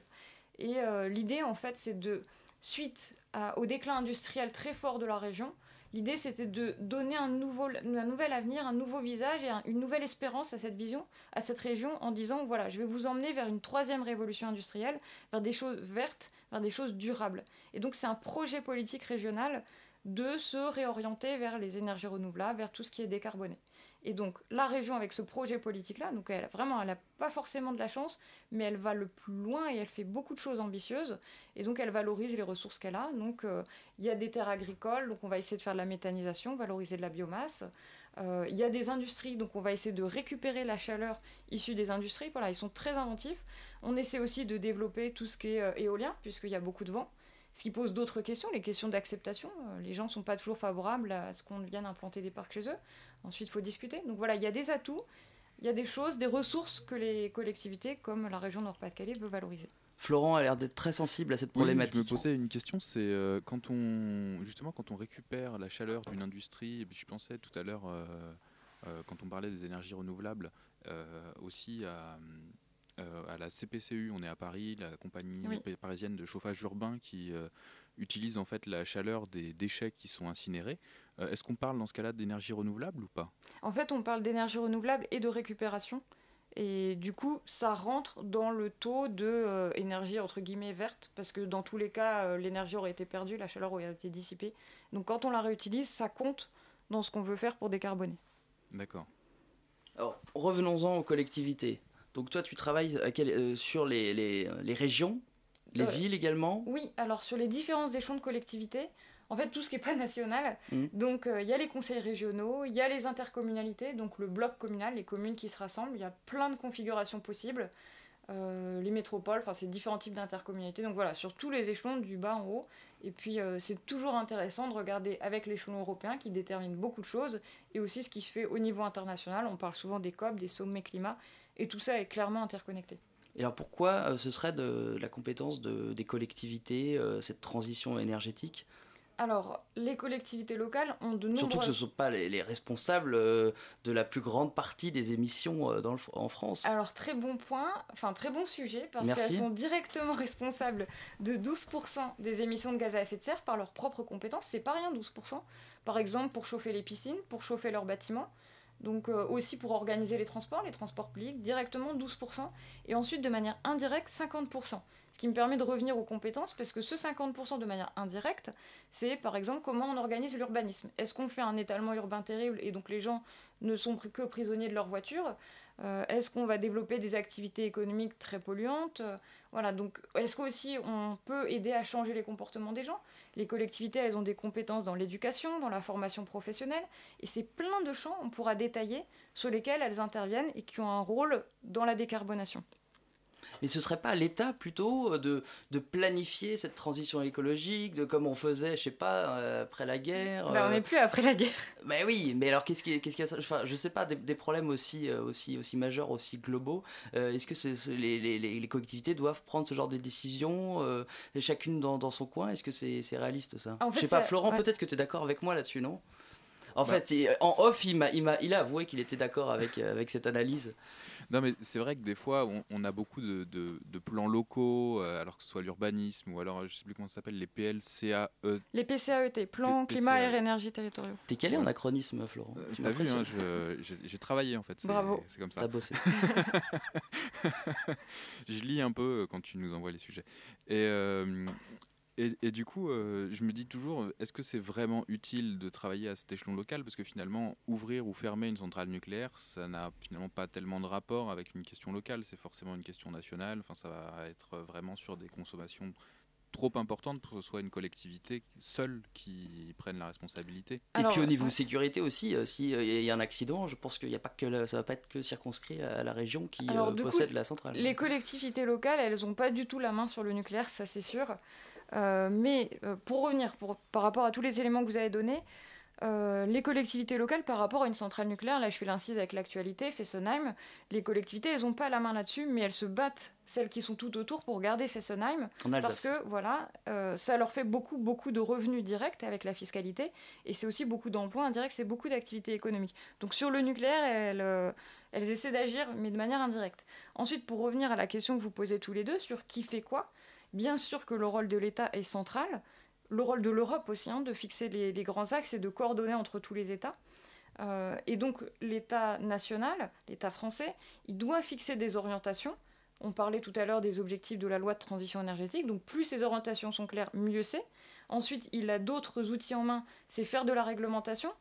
Et l'idée, en fait, c'est de, suite au déclin industriel très fort de la région, L'idée, c'était de donner un, nouvel avenir, un nouveau visage et une nouvelle espérance à cette vision, à cette région, en disant, voilà, je vais vous emmener vers une troisième révolution industrielle, vers des choses vertes, vers des choses durables. Et donc, c'est un projet politique régional de se réorienter vers les énergies renouvelables, vers tout ce qui est décarboné. Et donc la région avec ce projet politique-là, donc elle, vraiment, elle n'a pas forcément de la chance, mais elle va le plus loin et elle fait beaucoup de choses ambitieuses. Et donc elle valorise les ressources qu'elle a. Donc euh, il y a des terres agricoles, donc on va essayer de faire de la méthanisation, valoriser de la biomasse. Euh, il y a des industries, donc on va essayer de récupérer la chaleur issue des industries. Voilà, ils sont très inventifs. On essaie aussi de développer tout ce qui est euh, éolien, puisqu'il y a beaucoup de vent. Ce qui pose d'autres questions, les questions d'acceptation. Les gens ne sont pas toujours favorables à ce qu'on vienne implanter des parcs chez eux. Ensuite, il faut discuter. Donc voilà, il y a des atouts, il y a des choses, des ressources que les collectivités, comme la région Nord-Pas-de-Calais, veulent valoriser. Florent a l'air d'être très sensible à cette problématique. je me posais une question, c'est euh, quand on justement quand on récupère la chaleur d'une industrie, et puis je pensais tout à l'heure euh, euh, quand on parlait des énergies renouvelables, aussi à, à, la CPCU, on est à Paris, la compagnie parisienne de chauffage urbain qui utilise en fait la chaleur des déchets qui sont incinérés. Est-ce qu'on parle dans ce cas-là d'énergie renouvelable ou pas? En fait, on parle d'énergie renouvelable et de récupération. Et du coup, ça rentre dans le taux de euh, énergie entre guillemets verte, parce que dans tous les cas, euh, l'énergie aurait été perdue, la chaleur aurait été dissipée. Donc quand on la réutilise, ça compte dans ce qu'on veut faire pour décarboner. D'accord. Alors, revenons-en aux collectivités. Donc toi, tu travailles euh, sur les, les, les, régions, les villes également Oui, alors sur les différents échelons de collectivités, en fait tout ce qui n'est pas national. Mm. Donc euh, il y a les conseils régionaux, il y a les intercommunalités, donc le bloc communal, les communes qui se rassemblent, il y a plein de configurations possibles. Euh, les métropoles, enfin c'est différents types d'intercommunalités. Donc voilà, sur tous les échelons, du bas en haut. Et puis euh, c'est toujours intéressant de regarder avec l'échelon européen qui détermine beaucoup de choses et aussi ce qui se fait au niveau international. On parle souvent des COP, des sommets climat, et tout ça est clairement interconnecté. Et alors pourquoi ce serait de, la compétence des collectivités, cette transition énergétique? Alors, les collectivités locales ont de nombreux... Surtout que ce ne sont pas les, responsables euh, de la plus grande partie des émissions euh, en France. Alors, très bon point, enfin très bon sujet, parce qu'elles sont directement responsables de 12% des émissions de gaz à effet de serre par leurs propres compétences. C'est pas rien, 12%. Par exemple, pour chauffer les piscines, pour chauffer leurs bâtiments. Donc euh, aussi pour organiser les transports, les transports publics, directement 12%. Et ensuite, de manière indirecte, 50% qui me permet de revenir aux compétences, parce que ce 50% de manière indirecte, c'est par exemple comment on organise l'urbanisme. Est-ce qu'on fait un étalement urbain terrible et donc les gens ne sont que prisonniers de leur voiture? Euh, Est-ce qu'on va développer des activités économiques très polluantes? Voilà, donc est-ce qu'aussi on peut aider à changer les comportements des gens? Les collectivités, elles ont des compétences dans l'éducation, dans la formation professionnelle, et c'est plein de champs, on pourra détailler, sur lesquels elles interviennent et qui ont un rôle dans la décarbonation. Mais ce serait pas l'État plutôt euh, de, de, planifier cette transition écologique, de comme on faisait, je sais pas, euh, après la guerre bah, On n'est plus après la guerre. Mais oui, mais alors qu'est-ce qui, qu'est-ce qu'il y a enfin, Je sais pas, des, problèmes aussi, euh, aussi, aussi majeurs, aussi globaux. est-ce que les, les, les, collectivités doivent prendre ce genre de décisions, chacune dans, dans, son coin? Est-ce que c'est, c'est réaliste ça? Je sais pas, Florent, peut-être que tu es d'accord avec moi là-dessus, non? En bah, fait, en off, il, m'a, il, m'a, il a avoué qu'il était d'accord avec, avec cette analyse. Non, mais c'est vrai que des fois, on, a beaucoup de, de, plans locaux, euh, alors que ce soit l'urbanisme ou alors, je sais plus comment ça s'appelle, les PLCAE. Les PCAET, Plan Climat, Air, Énergie, Territoriaux. T'es calé en acronisme, Florent euh, T'as vu, hein, j'ai travaillé en fait. Bravo. C'est comme ça. T'as bossé. je lis un peu euh, quand tu nous envoies les sujets. Et, et, du coup, euh, je me dis toujours, est-ce que c'est vraiment utile de travailler à cet échelon local? Parce que finalement, ouvrir ou fermer une centrale nucléaire, ça n'a finalement pas tellement de rapport avec une question locale, c'est forcément une question nationale. Enfin, ça va être vraiment sur des consommations trop importantes pour que ce soit une collectivité seule qui prenne la responsabilité. et puis au niveau sécurité aussi, euh, s'il euh, y a un accident, je pense qu'il y a pas que ça va pas être que circonscrit à la région qui possède la centrale. Les collectivités locales, elles n'ont pas du tout la main sur le nucléaire, ça c'est sûr. Euh, mais euh, pour revenir, par rapport à tous les éléments que vous avez donnés, euh, les collectivités locales par rapport à une centrale nucléaire, là je fais l'incise avec l'actualité, Fessenheim, les collectivités elles n'ont pas la main là-dessus, mais elles se battent, celles qui sont tout autour, pour garder Fessenheim, parce que voilà, ça leur fait beaucoup beaucoup de revenus directs avec la fiscalité, et c'est aussi beaucoup d'emplois indirects, c'est beaucoup d'activités économiques. Donc sur le nucléaire, elles, elles essaient d'agir, mais de manière indirecte. Ensuite, pour revenir à la question que vous posez tous les deux sur qui fait quoi, Bien sûr que le rôle de l'État est central, le rôle de l'Europe aussi, hein, de fixer les, grands axes et de coordonner entre tous les États. Euh, et donc l'État national, l'État français, il doit fixer des orientations. On parlait tout à l'heure des objectifs de la loi de transition énergétique, donc plus ces orientations sont claires, mieux c'est. Ensuite, il a d'autres outils en main, c'est faire de la réglementation,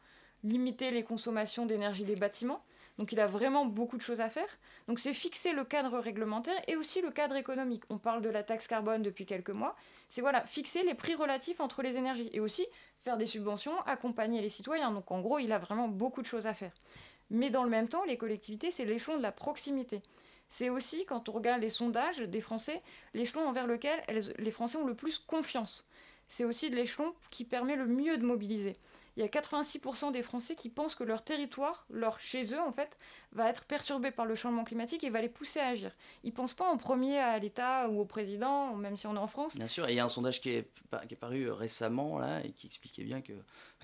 limiter les consommations d'énergie des bâtiments, donc il a vraiment beaucoup de choses à faire. Donc c'est fixer le cadre réglementaire et aussi le cadre économique. On parle de la taxe carbone depuis quelques mois. C'est voilà, fixer les prix relatifs entre les énergies et aussi faire des subventions, accompagner les citoyens. Donc en gros, il a vraiment beaucoup de choses à faire. Mais dans le même temps, les collectivités, c'est l'échelon de la proximité. C'est aussi, quand on regarde les sondages des Français, l'échelon envers lequel les Français ont le plus confiance. C'est aussi l'échelon qui permet le mieux de mobiliser il y a 86% des Français qui pensent que leur territoire, leur chez eux en fait, va être perturbé par le changement climatique et va les pousser à agir. Ils pensent pas en premier à l'État ou au président, même si on est en France. Bien sûr, et il y a un sondage qui est, qui est paru récemment là et qui expliquait bien que,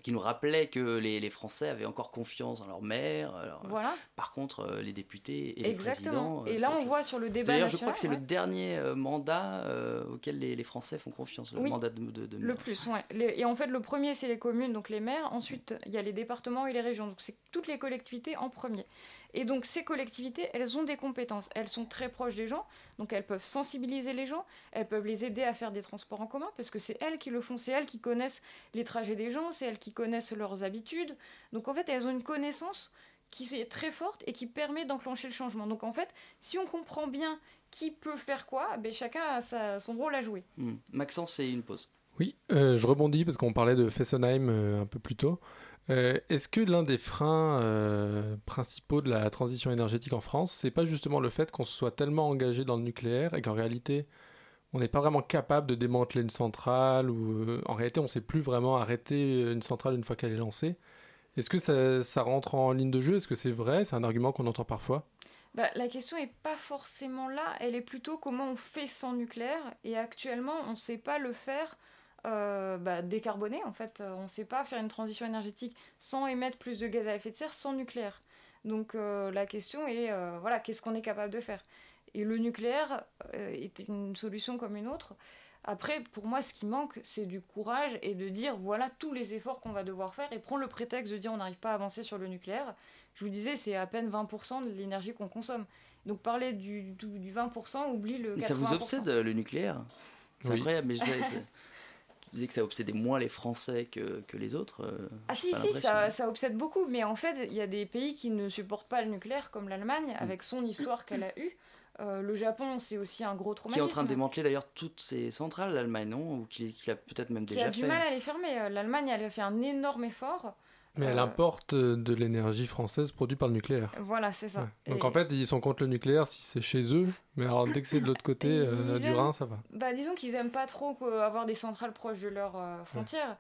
qui nous rappelait que les, les Français avaient encore confiance en leur maire. Alors, voilà. Par contre, euh, les députés et Exactement. les présidents. euh, Et là, on chose. voit sur le débat D'ailleurs, je crois que c'est ouais. le dernier euh, mandat euh, auquel les, les Français font confiance, le Oui, mandat de, de, de Le maire. plus, ouais. Les- et en fait, le premier, c'est les communes, donc les maires. Ensuite, il y a les départements et les régions. Donc, c'est toutes les collectivités en premier. Et donc, ces collectivités, elles ont des compétences. Elles sont très proches des gens. Donc, elles peuvent sensibiliser les gens. Elles peuvent les aider à faire des transports en commun parce que c'est elles qui le font. C'est elles qui connaissent les trajets des gens. C'est elles qui connaissent leurs habitudes. Donc, en fait, elles ont une connaissance qui est très forte et qui permet d'enclencher le changement. Donc, en fait, si on comprend bien qui peut faire quoi, ben, chacun a sa- son rôle à jouer. Hmm. Maxence, c'est une pause. Oui, euh, je rebondis parce qu'on parlait de Fessenheim euh, un peu plus tôt. Euh, Est-ce que l'un des freins euh, principaux de la transition énergétique en France, c'est pas justement le fait qu'on se soit tellement engagé dans le nucléaire et qu'en réalité, on n'est pas vraiment capable de démanteler une centrale ou euh, en réalité, on sait plus vraiment arrêter une centrale une fois qu'elle est lancée? Est-ce que ça, ça rentre en ligne de jeu? Est-ce que c'est vrai? C'est un argument qu'on entend parfois. Bah, la question n'est pas forcément là, elle est plutôt comment on fait sans nucléaire. Et actuellement, on ne sait pas le faire euh, bah, décarboné. En fait, Euh, on ne sait pas faire une transition énergétique sans émettre plus de gaz à effet de serre sans nucléaire. Donc euh, la question est, euh, voilà, qu'est-ce qu'on est capable de faire? Et le nucléaire euh, est une solution comme une autre. Après, pour moi, ce qui manque, c'est du courage et de dire voilà tous les efforts qu'on va devoir faire et prendre le prétexte de dire on n'arrive pas à avancer sur le nucléaire. Je vous disais, c'est à peine 20% de l'énergie qu'on consomme. Donc parler du, du, du 20% oublie le 80%. Mais ça vous obsède le nucléaire? C'est Oui. incroyable, mais je c'est- tu disais que ça obsédait moins les Français que, que les autres. euh, Ah si, si, ça, ça obsède beaucoup, mais en fait, il y a des pays qui ne supportent pas le nucléaire, comme l'Allemagne, avec son histoire qu'elle a eue. Euh, le Japon, c'est aussi un gros Qui est traumatisme. en train de démanteler d'ailleurs toutes ses centrales, l'Allemagne, non? Ou qui, qui l'a peut-être même qui déjà a du fait. mal à les fermer. Euh, L'Allemagne, elle a fait un énorme effort. Mais elle Euh, importe euh, de l'énergie française produite par le nucléaire. Voilà, c'est ça. Ouais. Donc Et- en fait, ils sont contre le nucléaire si c'est chez eux, mais alors dès que c'est de l'autre côté euh, du aiment- Rhin, ça va. Bah, disons qu'ils aiment pas trop avoir des centrales proches de leurs euh, frontières.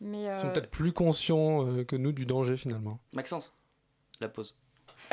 Mais, Ils sont peut-être plus conscients euh, que nous du danger finalement. Maxence, la pause.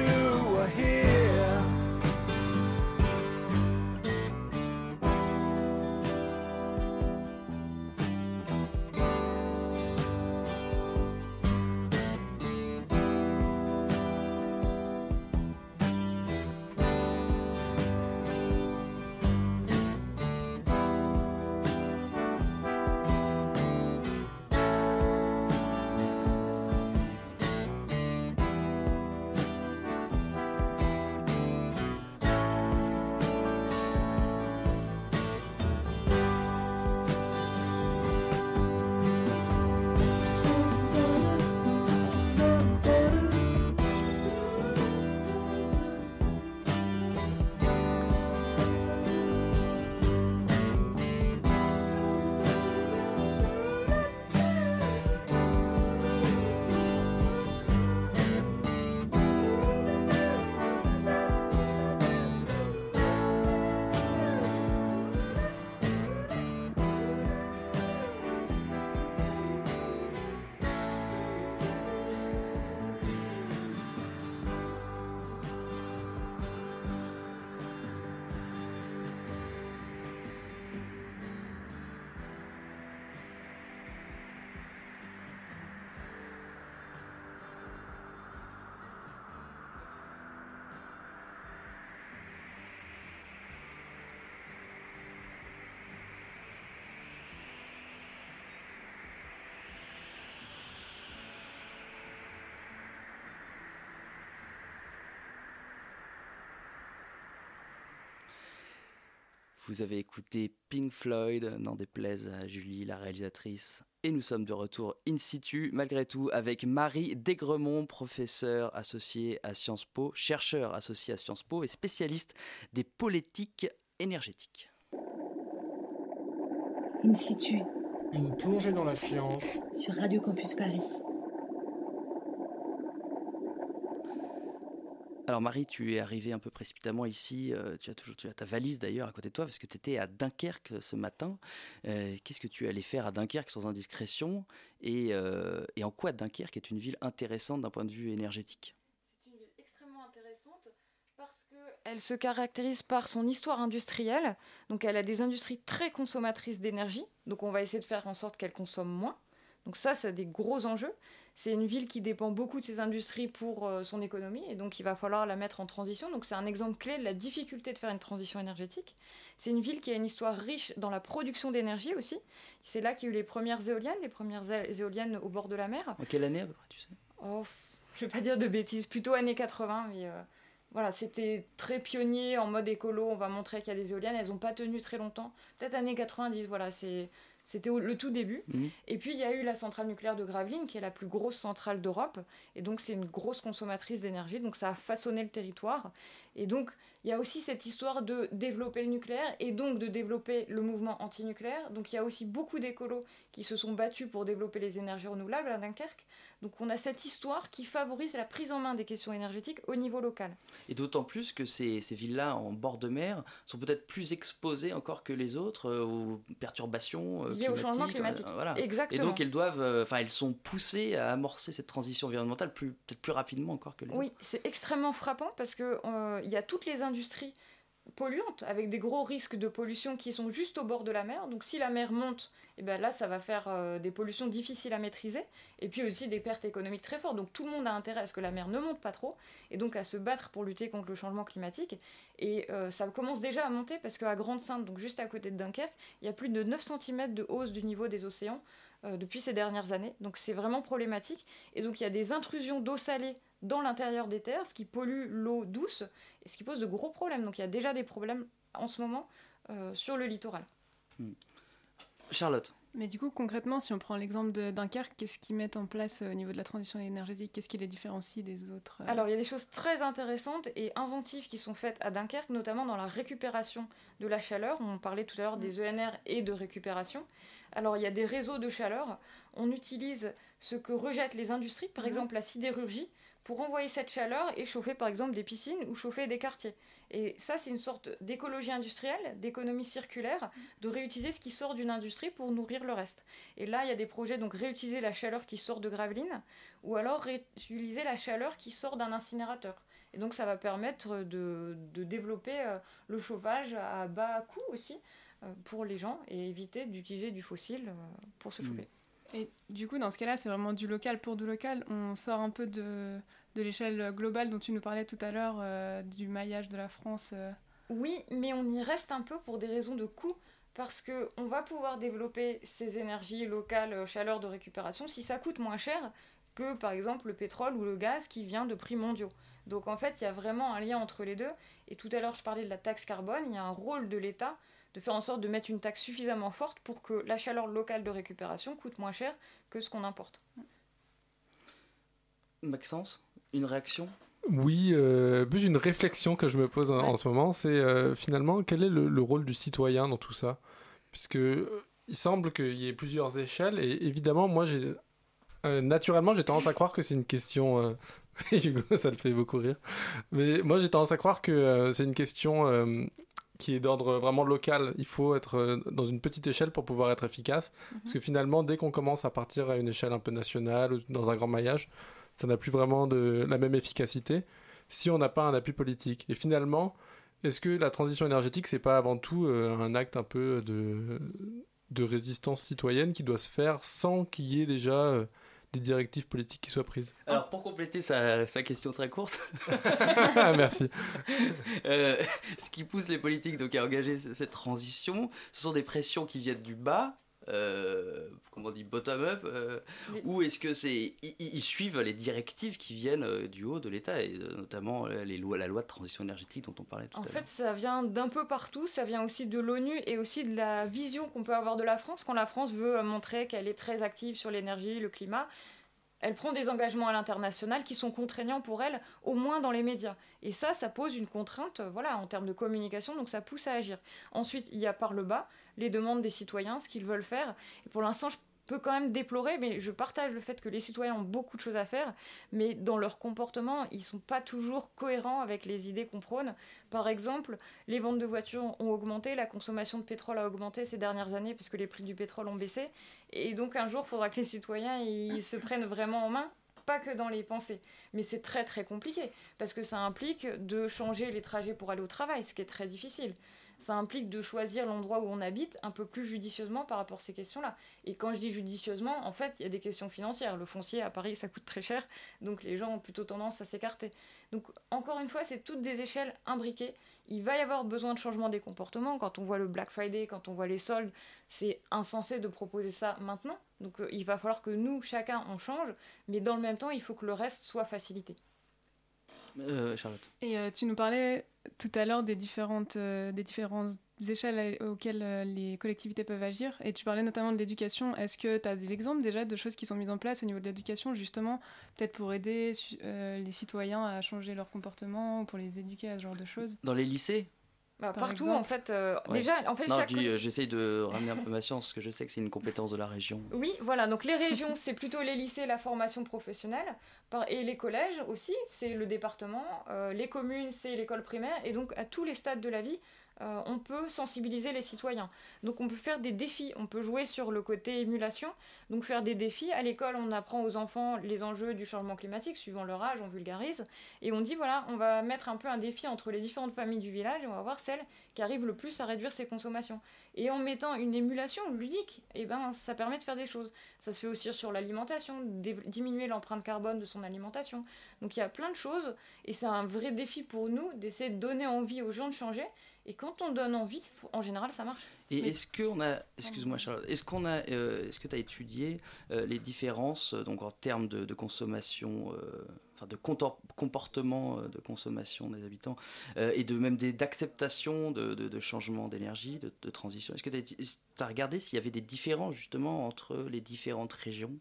you were here. Vous avez écouté Pink Floyd, n'en déplaise à Julie, la réalisatrice. Et nous sommes de retour in situ, malgré tout, avec Marie Desgremont, professeure associée à Sciences Po, chercheur associé à Sciences Po et spécialiste des politiques énergétiques. In situ, Une plongée dans la science. sur Radio Campus Paris. Alors Marie, tu es arrivée un peu précipitamment ici, euh, tu, as toujours, ta valise d'ailleurs à côté de toi parce que tu étais à Dunkerque ce matin. Euh, Qu'est-ce que tu allais faire à Dunkerque sans indiscrétion? Et, euh, et en quoi Dunkerque est une ville intéressante d'un point de vue énergétique? C'est une ville extrêmement intéressante parce qu'elle se caractérise par son histoire industrielle. Donc elle a des industries très consommatrices d'énergie. Donc on va essayer de faire en sorte qu'elle consomme moins. Donc ça, ça a des gros enjeux. C'est une ville qui dépend beaucoup de ses industries pour euh, son économie et donc il va falloir la mettre en transition. Donc c'est un exemple clé de la difficulté de faire une transition énergétique. C'est une ville qui a une histoire riche dans la production d'énergie aussi. C'est là qu'il y a eu les premières éoliennes, les premières éoliennes au bord de la mer. En quelle année à peu près, tu sais? Oh, je vais pas dire de bêtises, plutôt années 80, mais euh, voilà, c'était très pionnier en mode écolo. On va montrer qu'il y a des éoliennes, elles n'ont pas tenu très longtemps. Peut-être années 90, voilà, c'est. C'était le tout début. Mhm. Et puis il y a eu la centrale nucléaire de Gravelines, qui est la plus grosse centrale d'Europe. Et donc c'est une grosse consommatrice d'énergie. Donc ça a façonné le territoire. Et donc il y a aussi cette histoire de développer le nucléaire et donc de développer le mouvement antinucléaire. Donc il y a aussi beaucoup d'écolos qui se sont battus pour développer les énergies renouvelables à Dunkerque. Donc on a cette histoire qui favorise la prise en main des questions énergétiques au niveau local. Et d'autant plus que ces, ces villes-là en bord de mer sont peut-être plus exposées encore que les autres euh, aux perturbations euh, Liées au changement climatiques, climatique. euh, voilà. Exactement. Et donc elles doivent, euh, enfin elles sont poussées à amorcer cette transition environnementale peut-être plus rapidement encore que les Oui, autres. c'est extrêmement frappant parce que euh, y a toutes les industries polluantes avec des gros risques de pollution qui sont juste au bord de la mer. Donc si la mer monte, et ben là ça va faire euh, des pollutions difficiles à maîtriser et puis aussi des pertes économiques très fortes. Donc tout le monde a intérêt à ce que la mer ne monte pas trop et donc à se battre pour lutter contre le changement climatique. Et euh, ça commence déjà à monter parce qu'à Grande-Sainte, donc juste à côté de Dunkerque, il y a plus de 9 cm de hausse du niveau des océans euh, depuis ces dernières années. Donc c'est vraiment problématique. Et donc il y a des intrusions d'eau salée dans l'intérieur des terres, ce qui pollue l'eau douce et ce qui pose de gros problèmes. Donc il y a déjà des problèmes en ce moment euh, sur le littoral. Charlotte. Mais du coup, concrètement, si on prend l'exemple de Dunkerque, qu'est-ce qu'ils mettent en place euh, au niveau de la transition énergétique? Qu'est-ce qui les différencie des autres euh, Alors il y a des choses très intéressantes et inventives qui sont faites à Dunkerque, notamment dans la récupération de la chaleur. On parlait tout à l'heure des ENR et de récupération. Alors il y a des réseaux de chaleur. On utilise ce que rejettent les industries, par Mhm. exemple la sidérurgie, pour envoyer cette chaleur et chauffer par exemple des piscines ou chauffer des quartiers. Et ça, c'est une sorte d'écologie industrielle, d'économie circulaire, de réutiliser ce qui sort d'une industrie pour nourrir le reste. Et là, il y a des projets, donc réutiliser la chaleur qui sort de Gravelines, ou alors réutiliser la chaleur qui sort d'un incinérateur. Et donc, ça va permettre de, de développer euh, le chauffage à bas coût aussi pour les gens et éviter d'utiliser du fossile euh, pour se chauffer. Et du coup, dans ce cas-là, c'est vraiment du local pour du local. On sort un peu de, de l'échelle globale dont tu nous parlais tout à l'heure, euh, du maillage de la France. euh. Oui, mais on y reste un peu pour des raisons de coût. Parce qu'on va pouvoir développer ces énergies locales, euh, chaleur de récupération, si ça coûte moins cher que par exemple le pétrole ou le gaz qui vient de prix mondiaux. Donc en fait, il y a vraiment un lien entre les deux. Et tout à l'heure, je parlais de la taxe carbone. Il y a un rôle de l'État de faire en sorte de mettre une taxe suffisamment forte pour que la chaleur locale de récupération coûte moins cher que ce qu'on importe. Maxence, une réaction? Oui, euh, plus une réflexion que je me pose en, en ce moment, c'est euh, finalement quel est le, le rôle du citoyen dans tout ça? Puisque euh, il semble qu'il y ait plusieurs échelles, et évidemment, moi, j'ai euh, naturellement, j'ai tendance à croire que c'est une question. euh, Hugo, ça le fait beaucoup rire. Mais moi, j'ai tendance à croire que euh, c'est une question euh, qui est d'ordre vraiment local. Il faut être euh, dans une petite échelle pour pouvoir être efficace. Parce que finalement, dès qu'on commence à partir à une échelle un peu nationale ou dans un grand maillage, ça n'a plus vraiment de la même efficacité si on n'a pas un appui politique. Et finalement, est-ce que la transition énergétique, c'est pas avant tout euh, un acte un peu de, de résistance citoyenne qui doit se faire sans qu'il y ait déjà euh, des directives politiques qui soient prises Alors, pour compléter sa, sa question très courte. Merci. Euh, ce qui pousse les politiques donc, à engager cette transition, ce sont des pressions qui viennent du bas. Euh, comment on dit bottom-up euh, ou est-ce que c'est ils, ils suivent les directives qui viennent euh, du haut de l'État et notamment les lois, la loi de transition énergétique dont on parlait tout En à l'heure fait, ça vient d'un peu partout, ça vient aussi de l'ONU et aussi de la vision qu'on peut avoir de la France quand la France veut montrer qu'elle est très active sur l'énergie, le climat. Elle prend des engagements à l'international qui sont contraignants pour elle, au moins dans les médias. Et ça, ça pose une contrainte, voilà, en termes de communication, donc ça pousse à agir. Ensuite, il y a par le bas les demandes des citoyens, ce qu'ils veulent faire. Et pour l'instant, je peux quand même déplorer, mais je partage le fait que les citoyens ont beaucoup de choses à faire, mais dans leur comportement, ils sont pas toujours cohérents avec les idées qu'on prône. Par exemple, les ventes de voitures ont augmenté, la consommation de pétrole a augmenté ces dernières années puisque les prix du pétrole ont baissé, et donc un jour, il faudra que les citoyens ils se prennent vraiment en main pas que dans les pensées. Mais c'est très très compliqué, parce que ça implique de changer les trajets pour aller au travail, ce qui est très difficile. Ça implique de choisir l'endroit où on habite un peu plus judicieusement par rapport à ces questions-là. Et quand je dis judicieusement, en fait, il y a des questions financières. Le foncier à Paris, ça coûte très cher, donc les gens ont plutôt tendance à s'écarter. Donc, encore une fois, c'est toutes des échelles imbriquées. Il va y avoir besoin de changement des comportements. Quand on voit le Black Friday, quand on voit les soldes, c'est insensé de proposer ça maintenant. Donc, euh, il va falloir que nous, chacun, on change, mais dans le même temps, il faut que le reste soit facilité. Euh, Charlotte Et euh, tu nous parlais tout à l'heure des différentes, euh, des échelles auxquelles euh, les collectivités peuvent agir. Et tu parlais notamment de l'éducation. Est-ce que tu as des exemples déjà de choses qui sont mises en place au niveau de l'éducation, justement, peut-être pour aider euh, les citoyens à changer leur comportement, ou pour les éduquer à ce genre de choses? Dans les lycées? Bah, Par partout, exemple. en fait. euh, Ouais. Déjà, en fait, non, chaque je dis, euh, j'essaye de ramener un peu ma science parce que je sais que c'est une compétence de la région Oui, voilà, donc les régions, c'est plutôt les lycées, la formation professionnelle, et les collèges aussi, c'est le département, euh, les communes, c'est l'école primaire, et donc à tous les stades de la vie, euh, on peut sensibiliser les citoyens. Donc on peut faire des défis, on peut jouer sur le côté émulation, donc faire des défis. À l'école, on apprend aux enfants les enjeux du changement climatique, suivant leur âge, on vulgarise, et on dit voilà, on va mettre un peu un défi entre les différentes familles du village, et on va voir celle qui arrive le plus à réduire ses consommations. Et en mettant une émulation ludique, eh ben, ça permet de faire des choses. Ça se fait aussi sur l'alimentation, diminuer l'empreinte carbone de son alimentation. Donc il y a plein de choses, et c'est un vrai défi pour nous d'essayer de donner envie aux gens de changer. Et quand on donne envie, en général, ça marche. Et Mais- est-ce qu'on a, excuse-moi Charlotte, est-ce qu'on a, euh, est-ce que tu as étudié euh, les différences euh, donc en termes de, de consommation, enfin de comportement euh, de consommation des habitants euh, et de même d'acceptation de, de, de changement d'énergie, de, de transition. Est-ce que tu as, regardé s'il y avait des différences justement entre les différentes régions?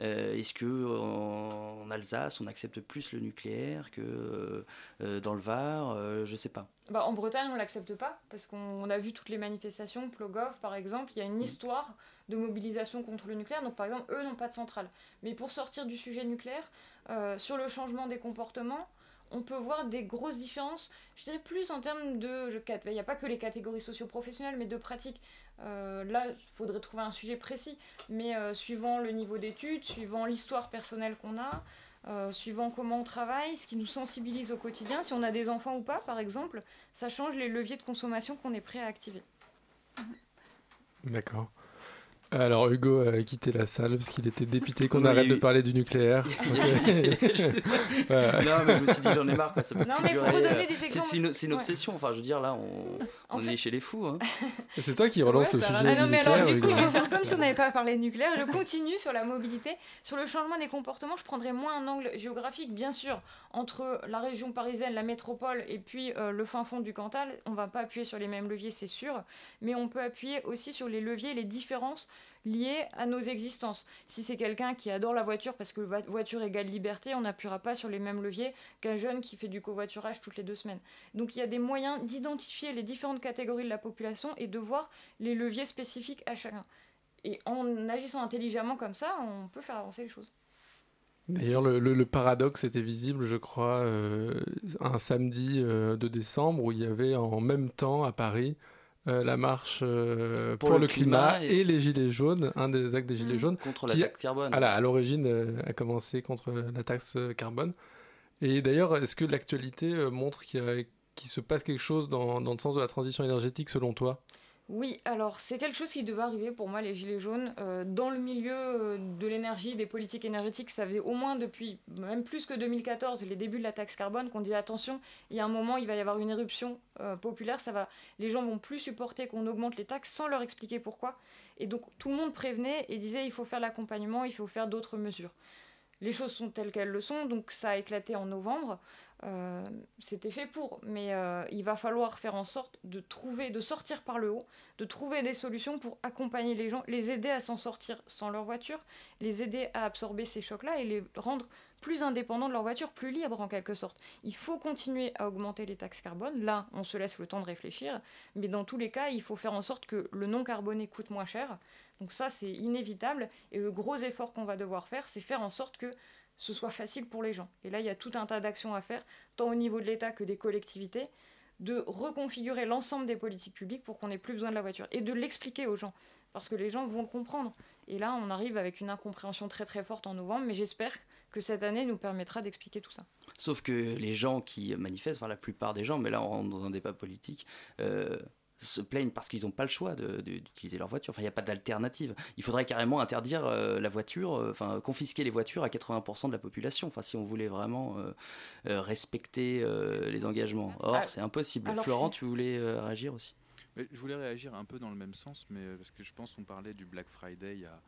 Euh, Est-ce que en, en Alsace on accepte plus le nucléaire que euh, dans le Var? Euh, Je sais pas. Bah, en Bretagne, on l'accepte pas, parce qu'on on a vu toutes les manifestations, Plogoff par exemple, il y a une histoire de mobilisation contre le nucléaire, donc par exemple, eux n'ont pas de centrale. Mais pour sortir du sujet nucléaire, euh, sur le changement des comportements, on peut voir des grosses différences, je dirais plus en termes de... Il n'y a pas que les catégories socio-professionnelles, mais de pratiques. Euh, là, il faudrait trouver un sujet précis, mais euh, suivant le niveau d'études, suivant l'histoire personnelle qu'on a, suivant comment on travaille, ce qui nous sensibilise au quotidien, si on a des enfants ou pas, par exemple, ça change les leviers de consommation qu'on est prêt à activer. D'accord. Alors Hugo a quitté la salle parce qu'il était dépité qu'on arrête de parler du nucléaire. voilà. Non mais je me suis dit j'en ai marre quoi, ça peut non, plus mais durer. Pour donner euh, des C'est une, Ouais. obsession, enfin je veux dire là on, En on fait- est chez les fous. Hein. C'est toi qui relance le Ouais, sujet bah, ah non, mais alors, nucléaire. du coup, Hugo. je vais faire comme si on n'avait pas parlé de nucléaire. Je continue sur la mobilité. Sur le changement des comportements, je prendrai moins un angle géographique, bien sûr. Entre la région parisienne, la métropole et puis euh, le fin fond du Cantal, on va pas appuyer sur les mêmes leviers, c'est sûr. Mais on peut appuyer aussi sur les leviers, les différences liées à nos existences. Si c'est quelqu'un qui adore la voiture parce que voiture égale liberté, on n'appuiera pas sur les mêmes leviers qu'un jeune qui fait du covoiturage toutes les deux semaines. Donc il y a des moyens d'identifier les différentes catégories de la population et de voir les leviers spécifiques à chacun. Et en agissant intelligemment comme ça, on peut faire avancer les choses. D'ailleurs, le, le- le paradoxe était visible, je crois, euh, un samedi euh, de décembre où il y avait en même temps à Paris euh, la marche euh, pour, le, climat, et... les gilets jaunes, un des actes des gilets Mmh. jaunes. Contre la taxe carbone. Voilà, à l'origine euh, a commencé contre la taxe carbone. Et d'ailleurs, est-ce que l'actualité montre qu'il se passe quelque chose dans, dans le sens de la transition énergétique selon toi? Oui, alors c'est quelque chose qui devait arriver pour moi, les Gilets jaunes. Euh, dans le milieu euh, de l'énergie, des politiques énergétiques, ça faisait au moins depuis, même plus que 2014, les débuts de la taxe carbone, qu'on disait attention, il y a un moment, il va y avoir une éruption euh, populaire, ça va, les gens vont plus supporter qu'on augmente les taxes sans leur expliquer pourquoi. Et donc tout le monde prévenait et disait il faut faire l'accompagnement, il faut faire d'autres mesures. Les choses sont telles qu'elles le sont, donc ça a éclaté en novembre. Euh, C'était fait pour, mais euh, il va falloir faire en sorte de trouver, de sortir par le haut, de trouver des solutions pour accompagner les gens, les aider à s'en sortir sans leur voiture, les aider à absorber ces chocs-là et les rendre plus indépendants de leur voiture, plus libres en quelque sorte. Il faut continuer à augmenter les taxes carbone. Là, on se laisse le temps de réfléchir, mais dans tous les cas, il faut faire en sorte que le non carboné coûte moins cher. Donc ça, c'est inévitable. Et le gros effort qu'on va devoir faire, c'est faire en sorte que ce soit facile pour les gens. Et là, il y a tout un tas d'actions à faire, tant au niveau de l'État que des collectivités, de reconfigurer l'ensemble des politiques publiques pour qu'on n'ait plus besoin de la voiture et de l'expliquer aux gens, parce que les gens vont le comprendre. Et là, on arrive avec une incompréhension très très forte en novembre, mais j'espère que cette année nous permettra d'expliquer tout ça. Sauf que les gens qui manifestent, enfin la plupart des gens, mais là on rentre dans un débat politique, euh, se plaignent parce qu'ils n'ont pas le choix d'utiliser leur voiture. Enfin, il n'y a pas d'alternative. Il faudrait carrément interdire euh, la voiture, euh, enfin confisquer les voitures à 80% de la population. Enfin, si on voulait vraiment euh, euh, respecter euh, les engagements. Or, Ah, c'est impossible. Florent, si- tu voulais euh, réagir aussi? Mais je voulais réagir un peu dans le même sens, mais parce que je pense qu'on parlait du Black Friday il y a,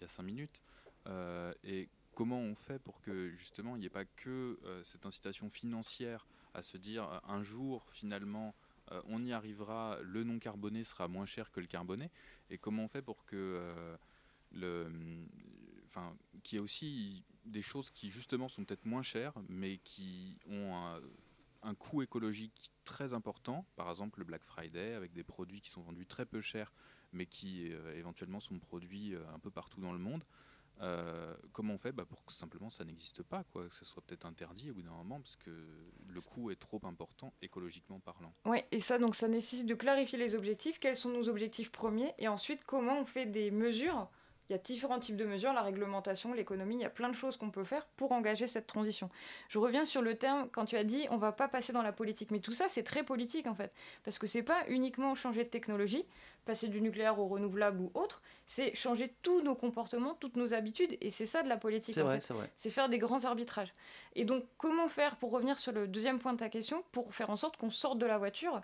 il y a cinq minutes. Euh, et comment on fait pour que justement il n'y ait pas que euh, cette incitation financière à se dire un jour finalement euh, on y arrivera, le non carboné sera moins cher que le carboné, et comment on fait pour que euh, le, enfin, qu'il y ait aussi des choses qui justement sont peut-être moins chères, mais qui ont un, coût écologique très important, par exemple le Black Friday, avec des produits qui sont vendus très peu cher, mais qui euh, éventuellement sont produits un peu partout dans le monde. Euh, comment on fait bah, pour que simplement ça n'existe pas, quoi, que ça soit peut-être interdit au bout d'un moment, parce que le coût est trop important écologiquement parlant. Oui, et ça, donc, ça nécessite de clarifier les objectifs. Quels sont nos objectifs premiers Et ensuite, comment on fait des mesures Il y a différents types de mesures, la réglementation, l'économie, il y a plein de choses qu'on peut faire pour engager cette transition. Je reviens sur le terme, quand tu as dit on va pas passer dans la politique. Mais tout ça, c'est très politique en fait. Parce que c'est pas uniquement changer de technologie, passer du nucléaire au renouvelable ou autre, c'est changer tous nos comportements, toutes nos habitudes. Et c'est ça de la politique. C'est vrai, c'est vrai. C'est faire des grands arbitrages. Et donc, comment faire, pour revenir sur le deuxième point de ta question, pour faire en sorte qu'on sorte de la voiture?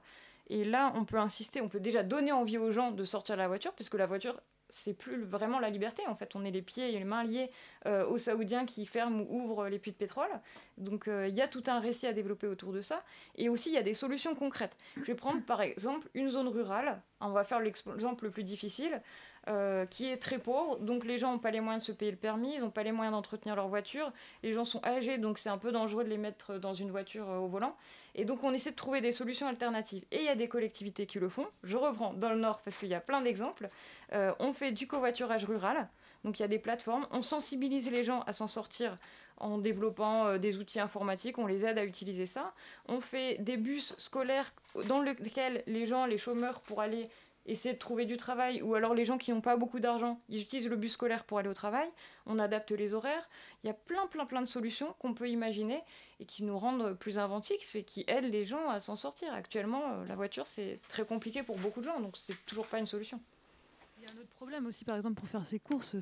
Et là, on peut insister, on peut déjà donner envie aux gens de sortir de la voiture, puisque la voiture, c'est plus vraiment la liberté. En fait, on est les pieds et les mains liés euh, aux Saoudiens qui ferment ou ouvrent les puits de pétrole. Donc, euh, il y a tout un récit à développer autour de ça. Et aussi, il y a des solutions concrètes. Je vais prendre par exemple une zone rurale. On va faire l'exemple le plus difficile. Euh, qui est très pauvre, donc les gens n'ont pas les moyens de se payer le permis, ils n'ont pas les moyens d'entretenir leur voiture, les gens sont âgés, donc c'est un peu dangereux de les mettre dans une voiture euh, au volant, et donc on essaie de trouver des solutions alternatives. Et il y a des collectivités qui le font, je reprends dans le Nord parce qu'il y a plein d'exemples, Euh, on fait du covoiturage rural, Donc il y a des plateformes, on sensibilise les gens à s'en sortir en développant euh, des outils informatiques, on les aide à utiliser ça. On fait des bus scolaires dans lesquels les gens, les chômeurs, pour aller essayer de trouver du travail, ou alors les gens qui n'ont pas beaucoup d'argent, ils utilisent le bus scolaire pour aller au travail, on adapte les horaires, il y a plein plein plein de solutions qu'on peut imaginer et qui nous rendent plus inventifs et qui aident les gens à s'en sortir. Actuellement, euh, la voiture c'est très compliqué pour beaucoup de gens, donc c'est toujours pas une solution. Il y a un autre problème aussi, par exemple, pour faire ses courses,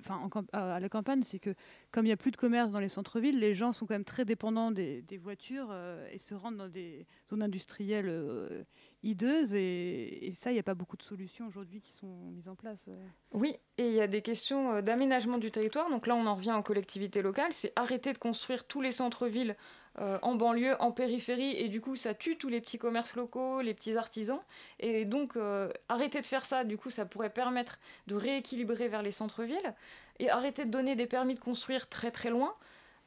enfin, à la campagne, c'est que comme il n'y a plus de commerce dans les centres-villes, les gens sont quand même très dépendants des, voitures euh, et se rendent dans des zones industrielles euh, hideuses. Et, ça, il n'y a pas beaucoup de solutions aujourd'hui qui sont mises en place. euh. Oui, et il y a des questions d'aménagement du territoire. Donc là, on en revient en collectivité locale. C'est arrêter de construire tous les centres-villes euh, en banlieue, en périphérie, et du coup, ça tue tous les petits commerces locaux, les petits artisans. Et donc, euh, arrêter de faire ça, du coup, ça pourrait permettre de rééquilibrer vers les centres-villes et arrêter de donner des permis de construire très très loin.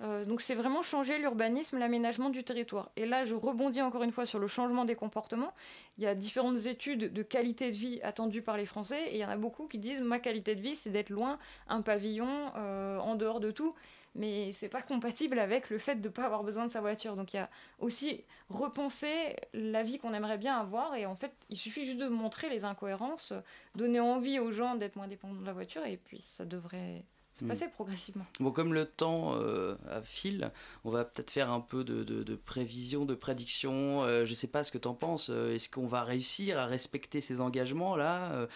Euh, donc c'est vraiment changer l'urbanisme, l'aménagement du territoire. Et là, je rebondis encore une fois sur le changement des comportements. Il y a différentes études de qualité de vie attendues par les Français, et il y en a beaucoup qui disent ma qualité de vie, c'est d'être loin, un pavillon, euh, en dehors de tout. Mais c'est pas compatible avec le fait de ne pas avoir besoin de sa voiture. Donc il y a aussi repenser la vie qu'on aimerait bien avoir, et en fait, il suffit juste de montrer les incohérences, donner envie aux gens d'être moins dépendants de la voiture, et puis ça devrait se Hmm. passer progressivement. Bon, comme le temps euh, file, on va peut-être faire un peu de, de, de prévision, de prédiction. Euh, je sais pas ce que tu en penses. Euh, Est-ce qu'on va réussir à respecter ces engagements-là Euh,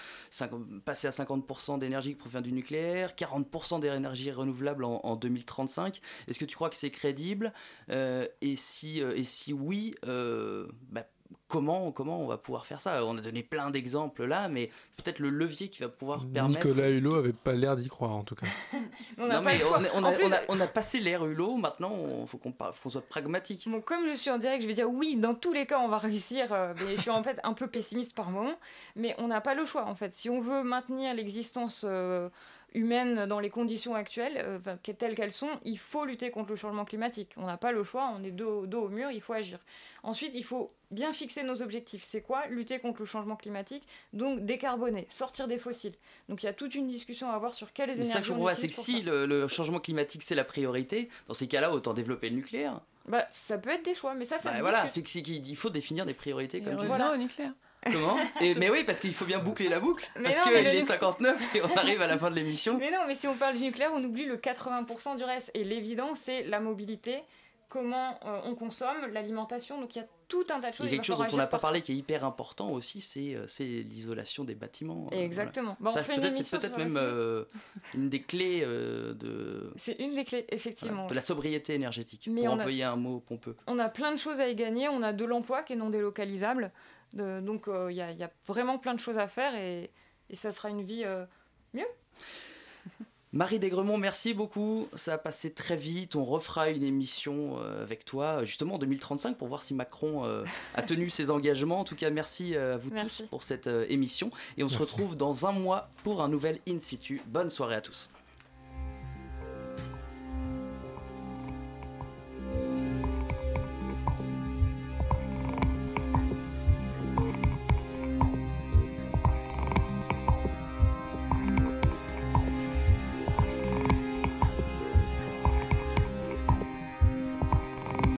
Passer à 50% d'énergie qui provient du nucléaire, 40% d'énergie renouvelable en, en 2035 Est-ce que tu crois que c'est crédible et, si, et si oui, bah, comment, comment on va pouvoir faire ça? On a donné plein d'exemples là, mais peut-être le levier qui va pouvoir permettre... Nicolas Hulot avait pas l'air d'y croire en tout cas. On Non, mais a, on En a- plus- on a- on a passé l'ère Hulot, maintenant il faut qu'on par- faut qu'on soit pragmatique. Bon, comme je suis en direct, je vais dire oui, dans tous les cas, on va réussir. euh, mais je suis en fait un peu pessimiste par moment. Mais on n'a pas le choix, en fait. Si on veut maintenir l'existence euh, humaine dans les conditions actuelles, euh, enfin, telles qu'elles sont, il faut lutter contre le changement climatique. On n'a pas le choix, on est dos, dos au mur, il faut agir. Ensuite, il faut bien fixer nos objectifs. C'est quoi? Lutter contre le changement climatique, donc décarboner, sortir des fossiles. Donc il y a toute une discussion à avoir sur quelles Mais énergies ça que je on comprends pas, c'est que si le, le changement climatique c'est la priorité, dans ces cas-là autant développer le nucléaire. Bah, ça peut être des choix, mais ça, ça Bah, se voilà, discute. c'est que- c'est qu'il faut définir des priorités Et comme on tu revient dis. au nucléaire. Comment Et, Mais oui, parce qu'il faut bien boucler la boucle. Mais parce qu'il est nu- 59 et on arrive à la fin de l'émission. Mais non, mais si on parle du nucléaire, on oublie le 80% du reste. Et l'évident, c'est la mobilité, comment euh, on consomme, l'alimentation. Donc il y a tout un tas de Il choses. y a quelque chose dont on n'a pas parlé qui est hyper important aussi, c'est euh, c'est l'isolation des bâtiments. euh, Exactement. voilà. Ça, peut-être- émission c'est peut-être même euh, une des clés euh, de, C'est une des clés, effectivement. voilà, de la sobriété énergétique, Mais pour a- employer un mot pompeux. On a plein de choses à y gagner. On a de l'emploi qui est non délocalisable. De- donc euh, il y, a- il y a vraiment plein de choses à faire et, et ça sera une vie euh, mieux. Marie Desgremont, merci beaucoup. Ça a passé très vite. On refera une émission euh, avec toi, justement en 2035, pour voir si Macron euh, a tenu ses engagements. En tout cas, merci euh, à vous Merci. tous pour cette euh, émission. Et on se retrouve dans un mois pour un nouvel In situ. Bonne soirée à tous.